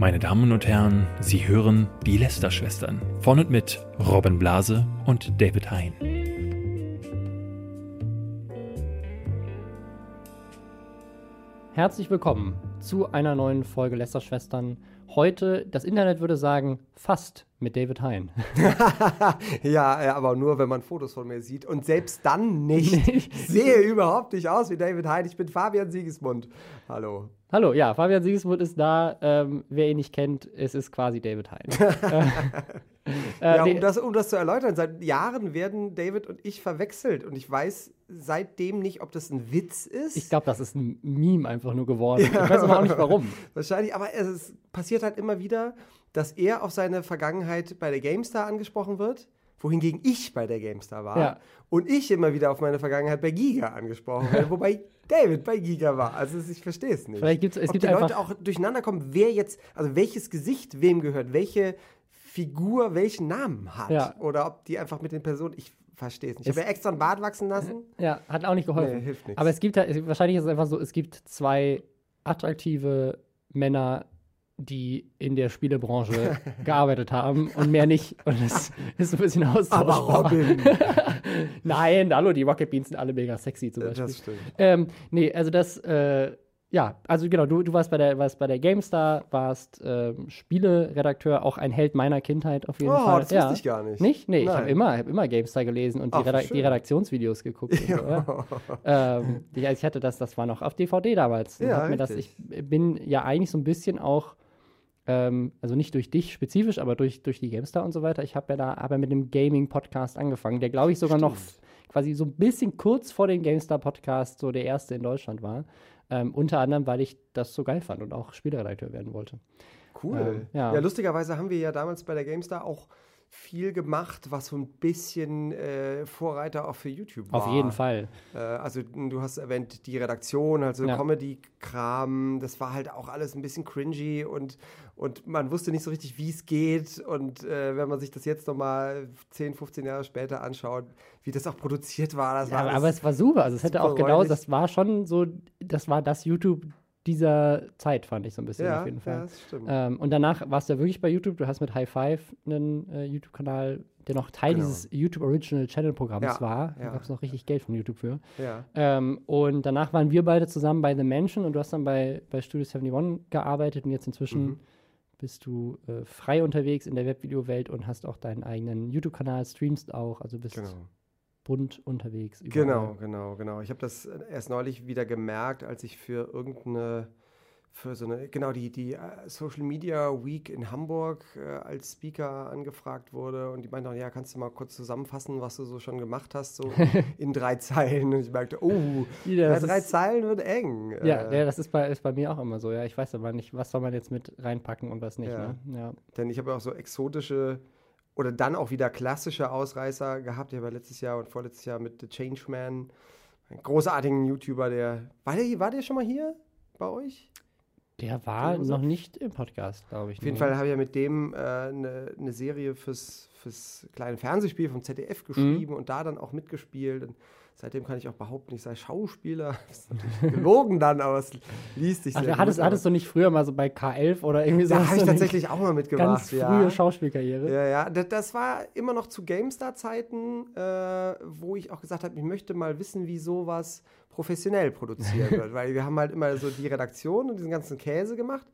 Meine Damen und Herren, Sie hören die Lester-Schwestern von und mit Robin Blase und David Hein. Herzlich willkommen zu einer neuen Folge Lester-Schwestern. Heute, das Internet würde sagen, fast mit David Hein. ja, ja, aber nur, wenn man Fotos von mir sieht. Und selbst dann nicht. Ich sehe überhaupt nicht aus wie David Hein. Ich bin Fabian Siegesmund. Hallo. Hallo, ja, Fabian Siegesmund ist da. Ähm, wer ihn nicht kennt, es ist quasi David Hein. äh, ja, um das, um das zu erläutern, seit Jahren werden David und ich verwechselt. Und ich weiß seitdem nicht, ob das ein Witz ist. Ich glaube, das ist ein Meme einfach nur geworden. Ja. Ich weiß aber auch nicht warum. Wahrscheinlich, aber es passiert halt immer wieder, dass er auf seine Vergangenheit bei der GameStar angesprochen wird, wohingegen ich bei der GameStar war. Ja. Und ich immer wieder auf meine Vergangenheit bei Giga angesprochen werde, wobei David bei Giga war. Also ich verstehe es nicht. Vielleicht gibt's, es Ob gibt die Leute auch durcheinander kommen, wer jetzt, also welches Gesicht wem gehört, welche Figur welchen Namen hat. Ja. Oder ob die einfach mit den Personen, ich verstehe es nicht. Ich habe ja extra ein Bart wachsen lassen. Ja, hat auch nicht geholfen. Nee, hilft nichts. Aber es gibt halt, wahrscheinlich ist es einfach so, es gibt zwei attraktive Männer, die in der Spielebranche gearbeitet haben und mehr nicht. Und das ist so ein bisschen austauschbar. Aber Robin. Nein, hallo, die Rocket Beans sind alle mega sexy zum Beispiel. Das stimmt. Ähm, nee, also das, äh, ja, also genau, du, du warst bei der, warst bei der GameStar, warst ähm, Spieleredakteur, auch ein Held meiner Kindheit auf jeden oh, Fall. das wusste ich gar nicht. Nicht? Nee, Nein. ich habe immer, hab immer GameStar gelesen und die, Reda die Redaktionsvideos geguckt. Ja. So, ja. ähm, die, also ich hatte das, das war noch auf DVD damals. Ja, mir das, ich bin ja eigentlich so ein bisschen auch ähm, also nicht durch dich spezifisch, aber durch, durch die GameStar und so weiter. Ich habe ja da aber mit einem Gaming-Podcast angefangen, der, glaube ich, sogar Stimmt. noch quasi so ein bisschen kurz vor dem GameStar-Podcast so der erste in Deutschland war. Ähm, unter anderem, weil ich das so geil fand und auch Spielredakteur werden wollte. Cool. Ähm, ja. ja. lustigerweise haben wir ja damals bei der GameStar auch viel gemacht, was so ein bisschen äh, Vorreiter auch für YouTube war. Auf jeden Fall. Äh, also du hast erwähnt, die Redaktion, also ja. Comedy-Kram, das war halt auch alles ein bisschen cringy und, und man wusste nicht so richtig, wie es geht. Und äh, wenn man sich das jetzt nochmal 10, 15 Jahre später anschaut, wie das auch produziert war, das ja, war aber es war super. Also es hätte auch genau, das war schon so, das war das YouTube dieser Zeit, fand ich so ein bisschen ja, auf jeden Fall. Ja, das stimmt. Ähm, und danach warst du ja wirklich bei YouTube. Du hast mit High Five einen äh, YouTube-Kanal, der noch Teil genau. dieses YouTube Original Channel Programms ja, war. Da gab es noch richtig Geld von YouTube für. Ähm, und danach waren wir beide zusammen bei The Mansion und du hast dann bei, bei Studio 71 gearbeitet und jetzt inzwischen mhm. bist du äh, frei unterwegs in der Webvideo-Welt und hast auch deinen eigenen YouTube-Kanal, streamst auch, also bist genau bunt unterwegs. Überall. Genau, genau, genau. Ich habe das erst neulich wieder gemerkt, als ich für irgendeine, für so eine, genau, die, die äh, Social Media Week in Hamburg äh, als Speaker angefragt wurde und die meinten auch, ja, kannst du mal kurz zusammenfassen, was du so schon gemacht hast, so in drei Zeilen. Und ich merkte, oh, ja, drei Zeilen wird eng. Ja, äh, ja das ist bei, ist bei mir auch immer so, ja. Ich weiß aber nicht, was soll man jetzt mit reinpacken und was nicht, ja. Ne? ja. Denn ich habe auch so exotische oder dann auch wieder klassische Ausreißer gehabt. Ich habe letztes Jahr und vorletztes Jahr mit The Changeman, einen großartigen YouTuber, der. War der, war der schon mal hier bei euch? Der war noch nicht im Podcast, glaube ich. Auf jeden Fall habe ich ja mit dem eine äh, ne Serie fürs, fürs kleine Fernsehspiel vom ZDF geschrieben mhm. und da dann auch mitgespielt. Und Seitdem kann ich auch behaupten, ich sei Schauspieler. Das ist natürlich gelogen dann, aber es liest sich Ach, sehr hattest, gut. hattest du nicht früher mal so bei K11 oder irgendwie so? Da habe ich tatsächlich auch mal mitgemacht. Ganz ja. frühe Schauspielkarriere. Ja, ja. Das, war immer noch zu GameStar-Zeiten, äh, wo ich auch gesagt habe, ich möchte mal wissen, wie sowas professionell produziert wird. Weil wir haben halt immer so die Redaktion und diesen ganzen Käse gemacht.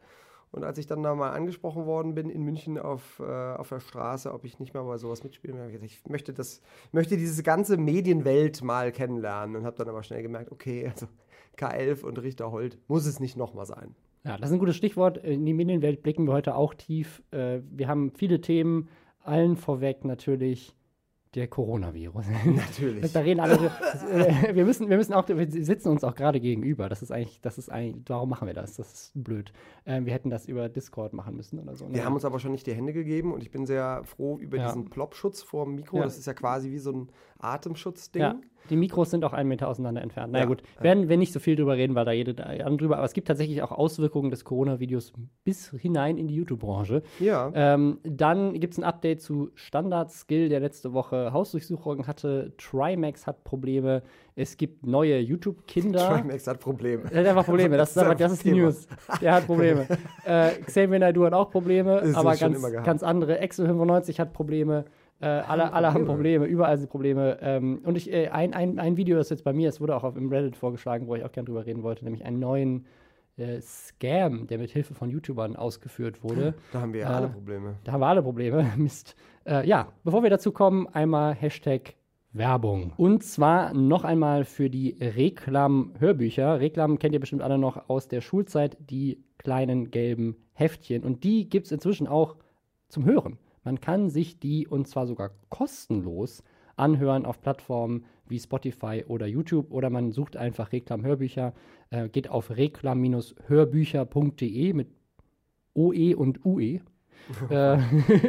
Und als ich dann da mal angesprochen worden bin in München auf, äh, auf der Straße, ob ich nicht mal bei sowas mitspielen möchte, ich möchte das, möchte diese ganze Medienwelt mal kennenlernen und habe dann aber schnell gemerkt, okay, also K11 und Richter Holt muss es nicht nochmal sein. Ja, das ist ein gutes Stichwort. In die Medienwelt blicken wir heute auch tief. Äh, wir haben viele Themen, allen vorweg natürlich der Coronavirus. Natürlich. da reden alle. äh, wir müssen, wir müssen auch, wir sitzen uns auch gerade gegenüber. Das ist eigentlich, das ist eigentlich, warum machen wir das? Das ist blöd. Ähm, wir hätten das über Discord machen müssen oder so. Wir haben uns aber schon nicht die Hände gegeben und ich bin sehr froh über ja. diesen Plop-Schutz vor dem Mikro. Ja. Das ist ja quasi wie so ein Atemschutzding. Ja, die Mikros sind auch einen Meter auseinander entfernt. Na naja, Ja, gut, werden wir nicht so viel drüber reden, weil da andere drüber. Aber es gibt tatsächlich auch Auswirkungen des Coronavirus bis hinein in die YouTube-Branche. Ja. Ähm, dann gibt es ein Update zu Standard Skill, der letzte Woche Hausdurchsuchungen hatte. Trimax hat Probleme. Es gibt neue YouTube-Kinder. Trimax hat Probleme. Er hat einfach Probleme. Das, ist, aber, das ist die. News. Der hat Probleme. äh, Xavier Naidoo hat auch Probleme, aber ganz, ganz andere. Exo 95 hat Probleme. Äh, alle, alle haben Probleme, überall sind Probleme. Ähm, und ich, äh, ein, ein, ein Video ist jetzt bei mir, es wurde auch auf im Reddit vorgeschlagen, wo ich auch gerne drüber reden wollte, nämlich einen neuen äh, Scam, der mit Hilfe von YouTubern ausgeführt wurde. Da haben wir ja Äh, alle Probleme. Da haben wir alle Probleme. Mist. Äh, ja, bevor wir dazu kommen, einmal Hashtag Werbung. Und zwar noch einmal für die Reklam-Hörbücher. Reklam kennt ihr bestimmt alle noch aus der Schulzeit, die kleinen gelben Heftchen. Und die gibt es inzwischen auch zum Hören. Man kann sich die und zwar sogar kostenlos anhören auf Plattformen wie Spotify oder YouTube oder man sucht einfach Reklam-Hörbücher, äh, geht auf reklam-hörbücher.de mit OE und UE. äh,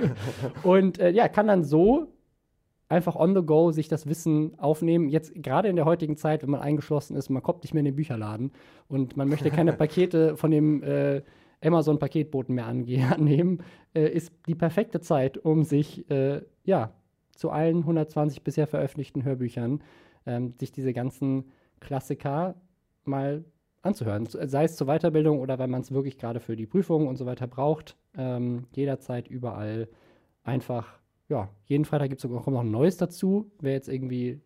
und äh, ja, kann dann so einfach on the go sich das Wissen aufnehmen. Jetzt gerade in der heutigen Zeit, wenn man eingeschlossen ist, man kommt nicht mehr in den Bücherladen und man möchte keine Pakete von dem äh, Amazon-Paketboten mehr annehmen, äh, ist die perfekte Zeit, um sich äh, ja zu allen 120 bisher veröffentlichten Hörbüchern ähm, sich diese ganzen Klassiker mal anzuhören. Sei es zur Weiterbildung oder weil man es wirklich gerade für die Prüfungen und so weiter braucht. Ähm, jederzeit, überall einfach, ja, jeden Freitag gibt's sogar, kommt noch ein neues dazu, wer jetzt irgendwie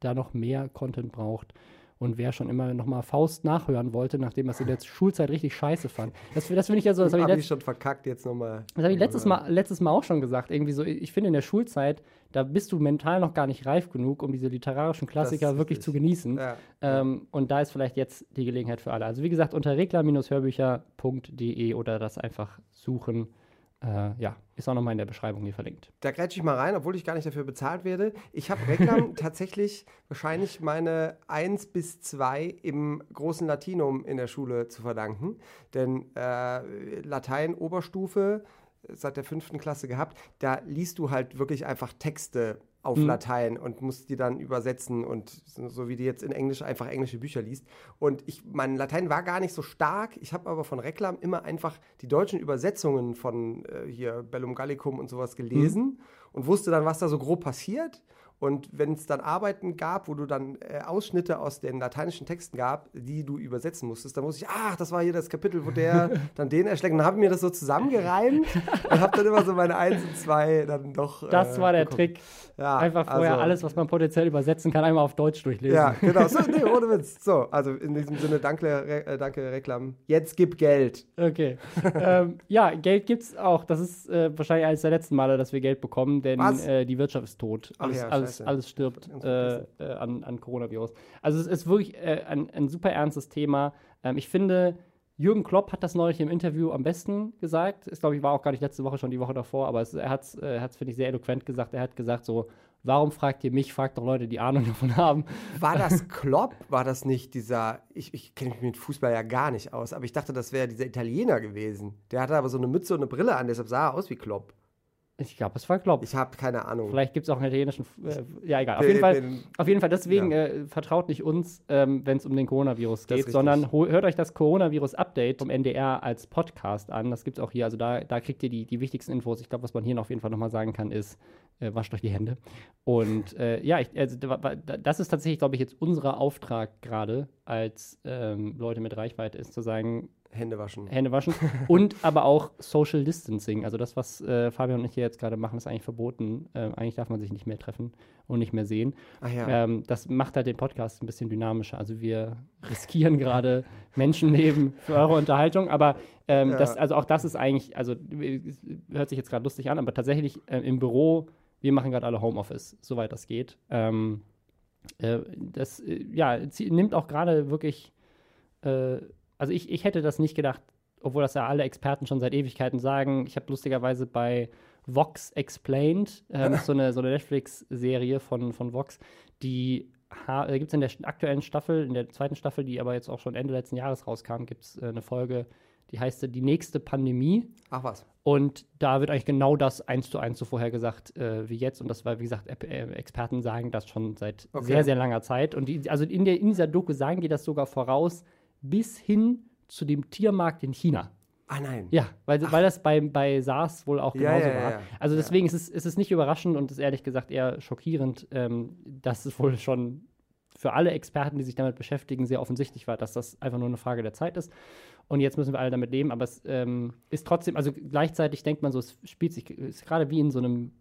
da noch mehr Content braucht. Und wer schon immer noch mal Faust nachhören wollte, nachdem er es in der Schulzeit richtig scheiße fand. Das, das finde ich ja so, das habe ich, Hab ich schon verkackt, jetzt nochmal. das hab ich letztes, mal, letztes Mal auch schon gesagt. Irgendwie so, ich finde in der Schulzeit, da bist du mental noch gar nicht reif genug, um diese literarischen Klassiker wirklich zu genießen. Ja. Ähm, und da ist vielleicht jetzt die Gelegenheit für alle. Also wie gesagt, unter reklam-hörbücher.de oder das einfach suchen. Äh, ja, ist auch nochmal in der Beschreibung hier verlinkt. Da grätsche ich mal rein, obwohl ich gar nicht dafür bezahlt werde. Ich habe Reklam tatsächlich wahrscheinlich meine 1 bis 2 im großen Latinum in der Schule zu verdanken. Denn äh, Latein Oberstufe seit der fünften Klasse gehabt, da liest du halt wirklich einfach Texte auf Mhm. Latein und musst die dann übersetzen und so wie die jetzt in Englisch einfach englische Bücher liest. Und ich, mein Latein war gar nicht so stark. Ich habe aber von Reklam immer einfach die deutschen Übersetzungen von äh, hier Bellum Gallicum und sowas gelesen und wusste dann, was da so grob passiert. Und wenn es dann Arbeiten gab, wo du dann äh, Ausschnitte aus den lateinischen Texten gab, die du übersetzen musstest, dann wusste ich, ach, das war hier das Kapitel, wo der dann den erschlägt. Und dann habe ich mir das so zusammengereimt und habe dann immer so meine Eins und Zwei dann doch. Das äh, war der bekommen. Trick. Ja, Einfach vorher also- alles, was man potenziell übersetzen kann, einmal auf Deutsch durchlesen. Ja, genau. So, nee, ohne Witz. So, also in diesem Sinne, danke, Re äh, danke Reklam. Jetzt gib Geld. Okay. ähm, ja, Geld gibt's auch. Das ist äh, wahrscheinlich eines der letzten Male, dass wir Geld bekommen, denn die Wirtschaft ist tot. Ach Alles, ja, alles, scheiße. alles stirbt äh, äh, an, an Coronavirus. Also es ist wirklich äh, ein, ein super ernstes Thema. Ähm, ich finde, Jürgen Klopp hat das neulich im Interview am besten gesagt. Ich glaube, ich war auch gar nicht letzte Woche, schon die Woche davor, aber es, er hat es, äh, finde ich, sehr eloquent gesagt. Er hat gesagt so, warum fragt ihr mich? Fragt doch Leute, die Ahnung davon haben. War das Klopp? War das nicht dieser. Ich, ich kenne mich mit Fußball ja gar nicht aus, aber ich dachte, das wäre dieser Italiener gewesen. Der hatte aber so eine Mütze und eine Brille an, deshalb sah er aus wie Klopp. Ich glaube, es war Klopp. Ich habe keine Ahnung. Vielleicht gibt es auch einen italienischen. Äh, ja, egal. Auf Bin- jeden Fall, bin- auf jeden Fall deswegen Ja. äh, vertraut nicht uns, ähm, wenn es um den Coronavirus geht, sondern hört euch das Coronavirus-Update vom NDR als Podcast an. Das gibt es auch hier. Also da, da kriegt ihr die, die wichtigsten Infos. Ich glaube, was man hier noch auf jeden Fall nochmal sagen kann, ist, äh, wascht euch die Hände. Und äh, ja, ich, also, da- da- das ist tatsächlich, glaube ich, jetzt unser Auftrag gerade als ähm, Leute mit Reichweite, ist zu sagen, Hände waschen. Hände waschen und aber auch Social Distancing. Also das, was äh, Fabian und ich hier jetzt gerade machen, ist eigentlich verboten. Ähm, eigentlich darf man sich nicht mehr treffen und nicht mehr sehen. Ach ja. Ähm, das macht halt den Podcast ein bisschen dynamischer. Also wir riskieren gerade Menschenleben für eure Unterhaltung, aber ähm, Ja. das, also auch das ist eigentlich, also hört sich jetzt gerade lustig an, aber tatsächlich äh, im Büro, wir machen gerade alle Homeoffice, soweit das geht. Ähm, äh, das äh, ja, nimmt auch gerade wirklich, äh, also ich, ich hätte das nicht gedacht, obwohl das ja alle Experten schon seit Ewigkeiten sagen. Ich habe lustigerweise bei Vox Explained, ähm, so eine, so eine Netflix-Serie von, von Vox, die äh, gibt es in der aktuellen Staffel, in der zweiten Staffel, die aber jetzt auch schon Ende letzten Jahres rauskam, gibt es äh, eine Folge, Die heißt die nächste Pandemie. Ach was. Und da wird eigentlich genau das eins zu eins so vorher gesagt äh, wie jetzt. Und das war, wie gesagt, äh, Experten sagen das schon seit Okay. sehr, sehr langer Zeit. Und die, also in, der, in dieser Doku sagen die das sogar voraus bis hin zu dem Tiermarkt in China. Ah nein. Ja, weil, weil das bei, bei SARS wohl auch genauso ja, ja, war. ja. Also deswegen ist es, ist es nicht überraschend und ist ehrlich gesagt eher schockierend, ähm, dass es wohl schon für alle Experten, die sich damit beschäftigen, sehr offensichtlich war, dass das einfach nur eine Frage der Zeit ist. Und jetzt müssen wir alle damit leben, aber es ähm, ist trotzdem, also gleichzeitig denkt man so, es spielt sich, ist gerade wie in so einem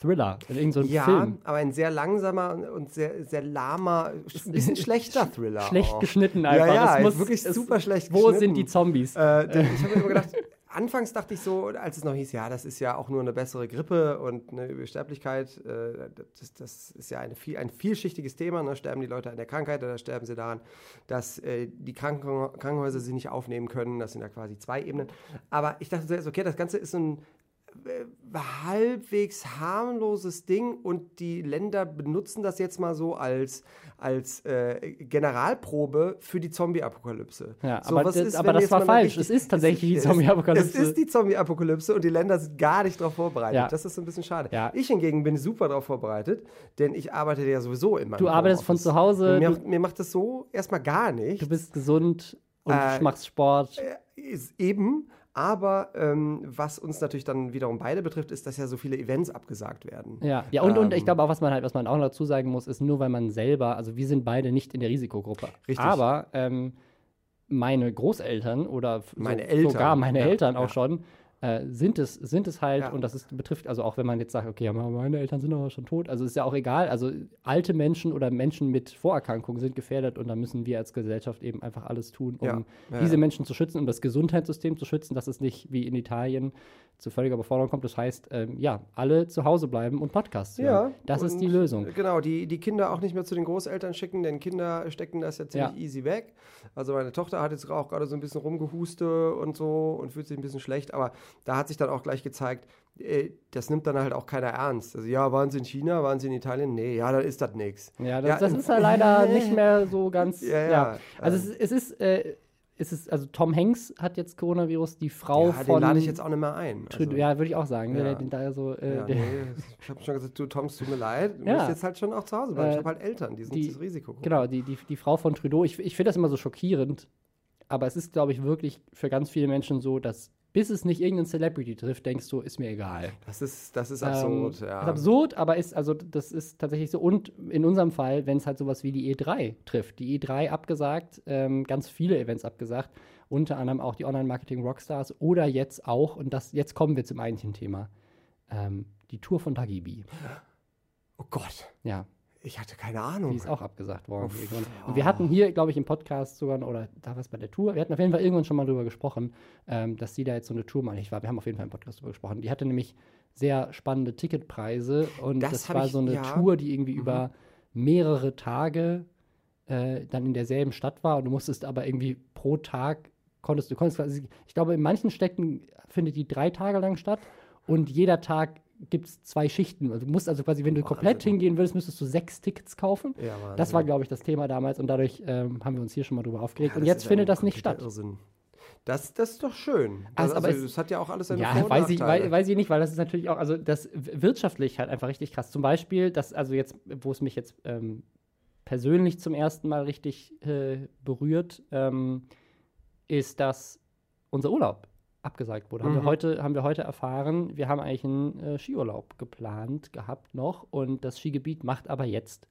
Thriller, in irgendeinem Ja, Film. aber ein sehr langsamer und- sehr, sehr lahmer, ein bisschen schlechter Thriller. Schlecht auch. geschnitten Ja, einfach. ja, es muss, wirklich es, super schlecht Wo geschnitten. sind die Zombies? Äh, denn ich habe mir immer gedacht, anfangs dachte ich so, als es noch hieß, ja, das ist ja auch nur eine bessere Grippe und eine Übersterblichkeit, äh, das, das ist ja viel, ein vielschichtiges Thema. Ne? Sterben die Leute an der Krankheit oder sterben sie daran, dass äh, die Kranken Krankenhäuser sie nicht aufnehmen können? Das sind ja quasi zwei Ebenen. Aber ich dachte zuerst, okay, das Ganze ist so ein halbwegs harmloses Ding und die Länder benutzen das jetzt mal so als, als äh, Generalprobe für die Zombie-Apokalypse. Ja, so, aber was das- ist, aber das war falsch. richtig- Es ist tatsächlich die es- Zombie-Apokalypse. Es ist die Zombie-Apokalypse und die Länder sind gar nicht darauf vorbereitet. Ja. Das ist so ein bisschen schade. Ja. Ich hingegen bin super darauf vorbereitet, denn ich arbeite ja sowieso immer. Du arbeitest von zu Hause, Mir, du- mir macht das so erstmal gar nicht. Du bist gesund und Äh, machst Sport. ist eben, aber ähm, was uns natürlich dann wiederum beide betrifft, ist, dass ja so viele Events abgesagt werden. Ja, ja und, und ich ähm, glaube auch, was man halt, was man auch dazu sagen muss, ist nur, weil man selber, also wir sind beide nicht in der Risikogruppe. Richtig. Aber ähm, meine Großeltern oder Meine so, Eltern, sogar meine ja, Eltern auch ja. schon, äh, sind es, sind es halt, Ja. und das ist, betrifft, also auch wenn man jetzt sagt, okay, ja, meine Eltern sind aber schon tot, also ist ja auch egal, also alte Menschen oder Menschen mit Vorerkrankungen sind gefährdet und da müssen wir als Gesellschaft eben einfach alles tun, um Ja, ja, diese ja. Menschen zu schützen, um das Gesundheitssystem zu schützen, dass es nicht wie in Italien zu völliger Überforderung kommt. Das heißt, ähm, ja, alle zu Hause bleiben und Podcasts hören. Das ist die Lösung. äh, Genau, die, die Kinder auch nicht mehr zu den Großeltern schicken, denn Kinder stecken das ja ziemlich Ja. easy weg. Also meine Tochter hat jetzt auch gerade so ein bisschen rumgehuste und so und fühlt sich ein bisschen schlecht, aber da hat sich dann auch gleich gezeigt, äh, das nimmt dann halt auch keiner ernst. Also ja, waren sie in China, waren sie in Italien? Nee, ja, dann ist das nichts. Ja, das, Ja, das ist ja leider nicht mehr so ganz. Ja, Ja, Also ähm. es, ist- es ist, äh, es ist, also Tom Hanks hat jetzt Coronavirus, die Frau Ja, von den lade ich jetzt auch nicht mehr ein. Also, ja, würde ich auch sagen. ne, Ja. Den da so, äh, nee, ich habe schon gesagt, du Tom, es tut mir leid, du musst jetzt halt schon auch zu Hause bleiben. Äh, ich habe halt Eltern, die sind die- das Risiko. Genau, die, die, die Frau von Trudeau. Ich, ich finde das immer so schockierend, aber es ist, glaube ich, wirklich für ganz viele Menschen so, dass bis es nicht irgendeinen Celebrity trifft, denkst du, ist mir egal. Das ist, das ist Ähm, absurd, ja. Ist absurd, aber ist, also das ist tatsächlich so. Und in unserem Fall, wenn es halt sowas wie die E3 trifft. Die E3 abgesagt, ähm, ganz viele Events abgesagt, unter anderem auch die Online-Marketing Rockstars oder jetzt auch, und das, jetzt kommen wir zum eigentlichen Thema, ähm, die Tour von Tagibi. Oh Gott, Ja, ich hatte keine Ahnung. die ist auch abgesagt worden. Irgendwann. Und wir hatten hier, glaube ich, im Podcast sogar, oder da war es bei der Tour, wir hatten auf jeden Fall irgendwann schon mal drüber gesprochen, ähm, dass sie da jetzt so eine Tour mal nicht war. Wir haben auf jeden Fall im Podcast drüber gesprochen. Die hatte nämlich sehr spannende Ticketpreise und Das das, war ich- so eine ja. Tour, die irgendwie über mehrere Tage äh, dann in derselben Stadt war und du musstest aber irgendwie pro Tag konntest du konntest ich glaube in manchen Städten findet die drei Tage lang statt und jeder Tag gibt es zwei Schichten. Also du musst also quasi, wenn du komplett Wahnsinn. hingehen würdest, müsstest du sechs Tickets kaufen. Ja. Das war, glaube ich, das Thema damals und dadurch ähm, haben wir uns hier schon mal drüber aufgeregt. Ja, und das jetzt findet das nicht statt. Irrsinn. Das, das ist doch schön. Also, Also, also, es- das hat ja auch alles seine Ja, Vor- weiß ich, weiß, weiß ich nicht, weil das ist natürlich auch, also das wirtschaftlich halt einfach richtig krass. Zum Beispiel, das, also jetzt, wo es mich jetzt ähm, persönlich zum ersten Mal richtig äh, berührt, ähm, ist, dass unser Urlaub abgesagt wurde. Haben, wir Mhm. heute, haben wir heute erfahren, wir haben eigentlich einen äh, Skiurlaub geplant gehabt noch und das Skigebiet macht aber jetzt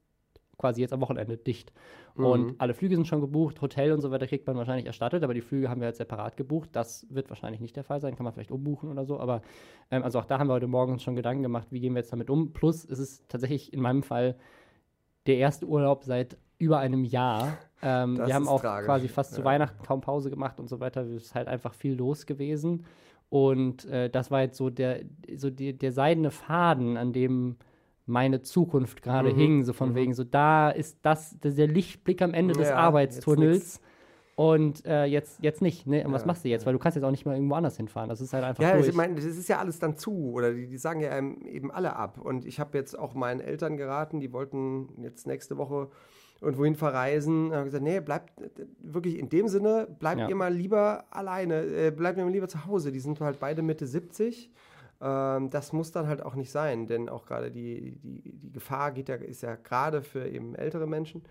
quasi jetzt am Wochenende dicht. Mhm. Und alle Flüge sind schon gebucht, Hotel und so weiter kriegt man wahrscheinlich erstattet, aber die Flüge haben wir jetzt separat gebucht. Das wird wahrscheinlich nicht der Fall sein, kann man vielleicht umbuchen oder so. Aber ähm, also auch da haben wir heute Morgen uns schon Gedanken gemacht, wie gehen wir jetzt damit um. Plus ist es tatsächlich in meinem Fall der erste Urlaub seit über einem Jahr. Ähm, wir haben auch tragisch, quasi fast zu ja. Weihnachten kaum Pause gemacht und so weiter. Es ist halt einfach viel los gewesen. Und äh, das war jetzt so der, so die, der seidene Faden, an dem meine Zukunft gerade Mhm, hing, so von mhm. wegen, so da ist das, das ist der Lichtblick am Ende des Ja, Arbeitstunnels. Und äh, jetzt, jetzt nicht, ne? Und was Ja, machst du jetzt? Weil du kannst jetzt auch nicht mal irgendwo anders hinfahren. Das ist halt einfach Ja, durch. ich meine, das ist ja alles dann zu. Oder die, die sagen ja eben alle ab. Und ich habe jetzt auch meinen Eltern geraten, die wollten jetzt nächste Woche und wohin verreisen. Habe gesagt, nee, bleibt äh, wirklich in dem Sinne, bleibt Ja. ihr mal lieber alleine, äh, bleibt ihr mal lieber zu Hause. Die sind halt beide Mitte 70. Ähm, das muss dann halt auch nicht sein, denn auch gerade die, die, die Gefahr geht ja, ist ja gerade für eben ältere Menschen.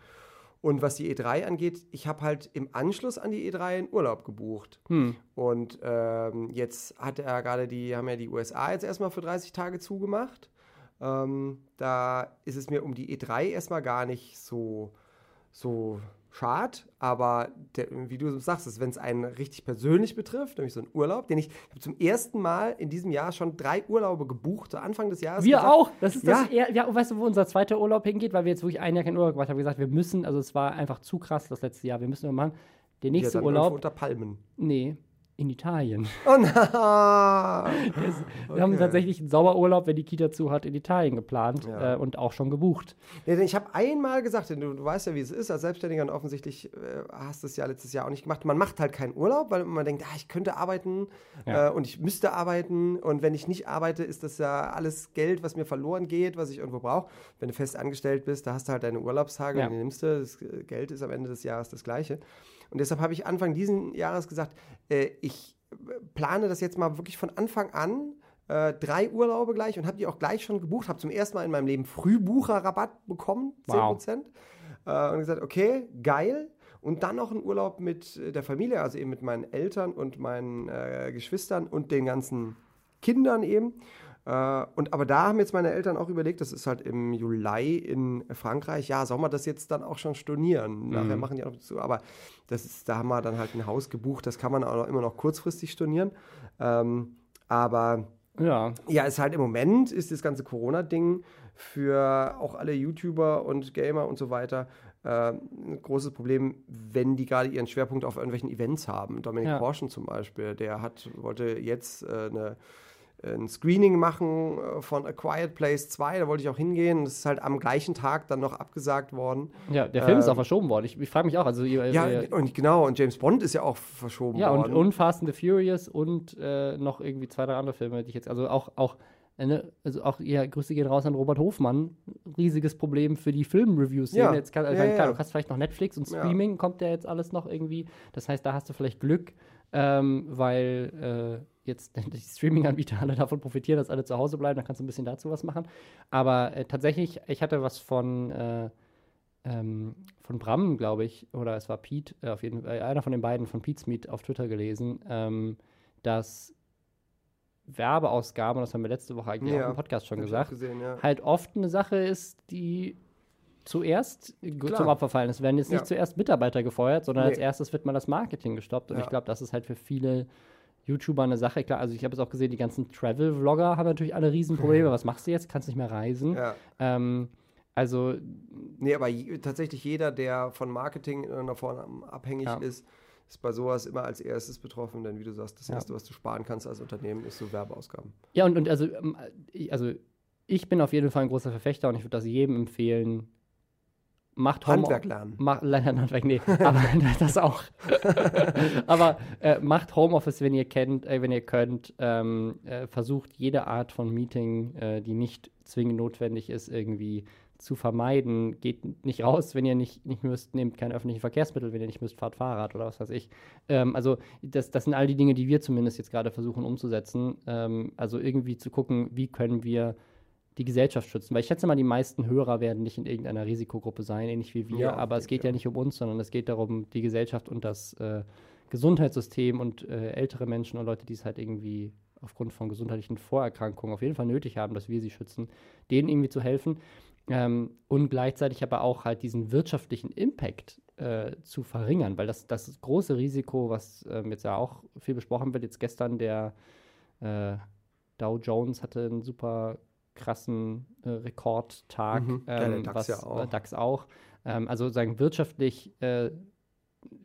Und was die E3 angeht, ich habe halt im Anschluss an die E3 einen Urlaub gebucht. Hm. Und ähm, jetzt hat er gerade die, haben ja die USA jetzt erstmal für 30 Tage zugemacht. Ähm, da ist es mir um die E3 erstmal gar nicht so, so schad, aber der, wie du sagst, wenn es einen richtig persönlich betrifft, nämlich so einen Urlaub, den ich, ich habe zum ersten Mal in diesem Jahr schon drei Urlaube gebucht, zu Anfang des Jahres. Wir gesagt, auch. Das ist das. Ja. Ja. ja, weißt du, wo unser zweiter Urlaub hingeht, weil wir jetzt wirklich ein Jahr keinen Urlaub gemacht haben. Wir gesagt, wir müssen, also es war einfach zu krass das letzte Jahr. Wir müssen noch machen. Der Ja, nächste irgendwo Urlaub, unter Palmen. nee, in Italien. Oh nein! Wir haben Okay. tatsächlich einen Sauerurlaub, wenn die Kita zu hat, in Italien geplant Ja. äh, und auch schon gebucht. Nee, denn ich habe einmal gesagt, denn du, du weißt ja, wie es ist als Selbstständiger und offensichtlich äh, hast du es ja letztes Jahr auch nicht gemacht. Man macht halt keinen Urlaub, weil man denkt, ah, ich könnte arbeiten Ja. äh, und ich müsste arbeiten und wenn ich nicht arbeite, ist das ja alles Geld, was mir verloren geht, was ich irgendwo brauche. Wenn du fest angestellt bist, da hast du halt deine Urlaubstage Ja. die nimmst du. Das äh, Geld ist am Ende des Jahres das gleiche. Und deshalb habe ich Anfang diesen Jahres gesagt, äh, ich äh, plane das jetzt mal wirklich von Anfang an äh, drei Urlaube gleich und habe die auch gleich schon gebucht. Habe zum ersten Mal in meinem Leben Frühbucherrabatt bekommen, 10%. Äh, und gesagt, okay, geil. Und dann noch einen Urlaub mit äh, der Familie, also eben mit meinen Eltern und meinen äh, Geschwistern und den ganzen Kindern eben. Äh, und aber da haben jetzt meine Eltern auch überlegt, das ist halt im Juli in Frankreich, ja, soll man das jetzt dann auch schon stornieren? Nachher machen die auch noch zu, aber das ist, da haben wir dann halt ein Haus gebucht, das kann man auch immer noch kurzfristig stornieren. Ähm, aber Ja, ja, ist halt im Moment ist das ganze Corona-Ding für auch alle YouTuber und Gamer und so weiter äh, ein großes Problem, wenn die gerade ihren Schwerpunkt auf irgendwelchen Events haben. Dominik Ja. Porschen zum Beispiel, der hat, wollte jetzt äh, eine, ein Screening machen äh, von A Quiet Place 2, da wollte ich auch hingehen. Das ist halt am gleichen Tag dann noch abgesagt worden. ja der Film ist Ähm, auch verschoben worden. Ich, ich frage mich auch, also ihr, Ja, ihr, und genau, und James Bond ist ja auch verschoben ja und, worden. und Fast and the Furious und äh, noch irgendwie zwei, drei andere Filme, die ich jetzt, also auch, auch äh, ne, also auch, ja, Grüße gehen raus an Robert Hofmann. Riesiges Problem für die Filmreviews. Ja. Jetzt kann, Ja, also, klar, ja. du hast vielleicht noch Netflix und Ja. Streaming, kommt ja jetzt alles noch irgendwie. Das heißt, da hast du vielleicht Glück, ähm, weil äh, jetzt die Streaming-Anbieter alle davon profitieren, dass alle zu Hause bleiben. Dann kannst du ein bisschen dazu was machen. Aber äh, tatsächlich, ich hatte was von. Äh, ähm, von Bram, glaube ich, oder es war Pete, äh, auf jeden Fall, einer von den beiden von Pete's Meet auf Twitter gelesen, ähm, dass Werbeausgaben, das haben wir letzte Woche eigentlich Ja, auch im Podcast schon gesagt, Gesehen, ja. halt oft eine Sache ist, die zuerst Klar. zum Opfer fallen. Es werden jetzt nicht Ja. zuerst Mitarbeiter gefeuert, sondern Nee. als erstes wird mal das Marketing gestoppt. Und ich glaube, das ist halt für viele YouTuber eine Sache. Klar, also ich habe es auch gesehen, die ganzen Travel-Vlogger haben natürlich alle Riesenprobleme. Was machst du jetzt? Kannst nicht mehr reisen. ja. Ähm, also Nee, aber je, tatsächlich jeder, der von Marketing in irgendeiner Form abhängig Ja. ist, ist bei sowas immer als erstes betroffen, denn wie du sagst, das Ja. Erste, was du sparen kannst als Unternehmen, ist so Werbeausgaben. Ja, und, und also, ähm, ich- also ich bin auf jeden Fall ein großer Verfechter und ich würde das jedem empfehlen. Macht Home Handwerk lernen. Mach, leider Handwerk, nee, aber das auch. aber äh, macht Homeoffice, wenn ihr kennt, äh, wenn ihr könnt. Ähm, äh, versucht jede Art von Meeting, äh, die nicht zwingend notwendig ist, irgendwie zu vermeiden. Geht nicht raus, wenn ihr nicht, nicht müsst, nehmt keine öffentlichen Verkehrsmittel, wenn ihr nicht müsst, fahrt Fahrrad oder was weiß ich. Ähm, also das, das sind all die Dinge, die wir zumindest jetzt gerade versuchen umzusetzen. Ähm, also irgendwie zu gucken, wie können wir die Gesellschaft schützen. Weil ich schätze mal, die meisten Hörer werden nicht in irgendeiner Risikogruppe sein, ähnlich wie wir. Ja, aber es geht ja auch. nicht um uns, sondern es geht darum, die Gesellschaft und das äh, Gesundheitssystem und äh, ältere Menschen und Leute, die es halt irgendwie aufgrund von gesundheitlichen Vorerkrankungen auf jeden Fall nötig haben, dass wir sie schützen, denen irgendwie zu helfen. Ähm, und gleichzeitig aber auch halt diesen wirtschaftlichen Impact äh, zu verringern, weil das, das große Risiko, was ähm, jetzt ja auch viel besprochen wird, jetzt gestern der äh, Dow Jones hatte einen super krassen äh, Rekordtag, Mhm. Ja, ähm, DAX was, ja auch. äh, DAX auch. Ähm, also sagen wirtschaftlich, äh,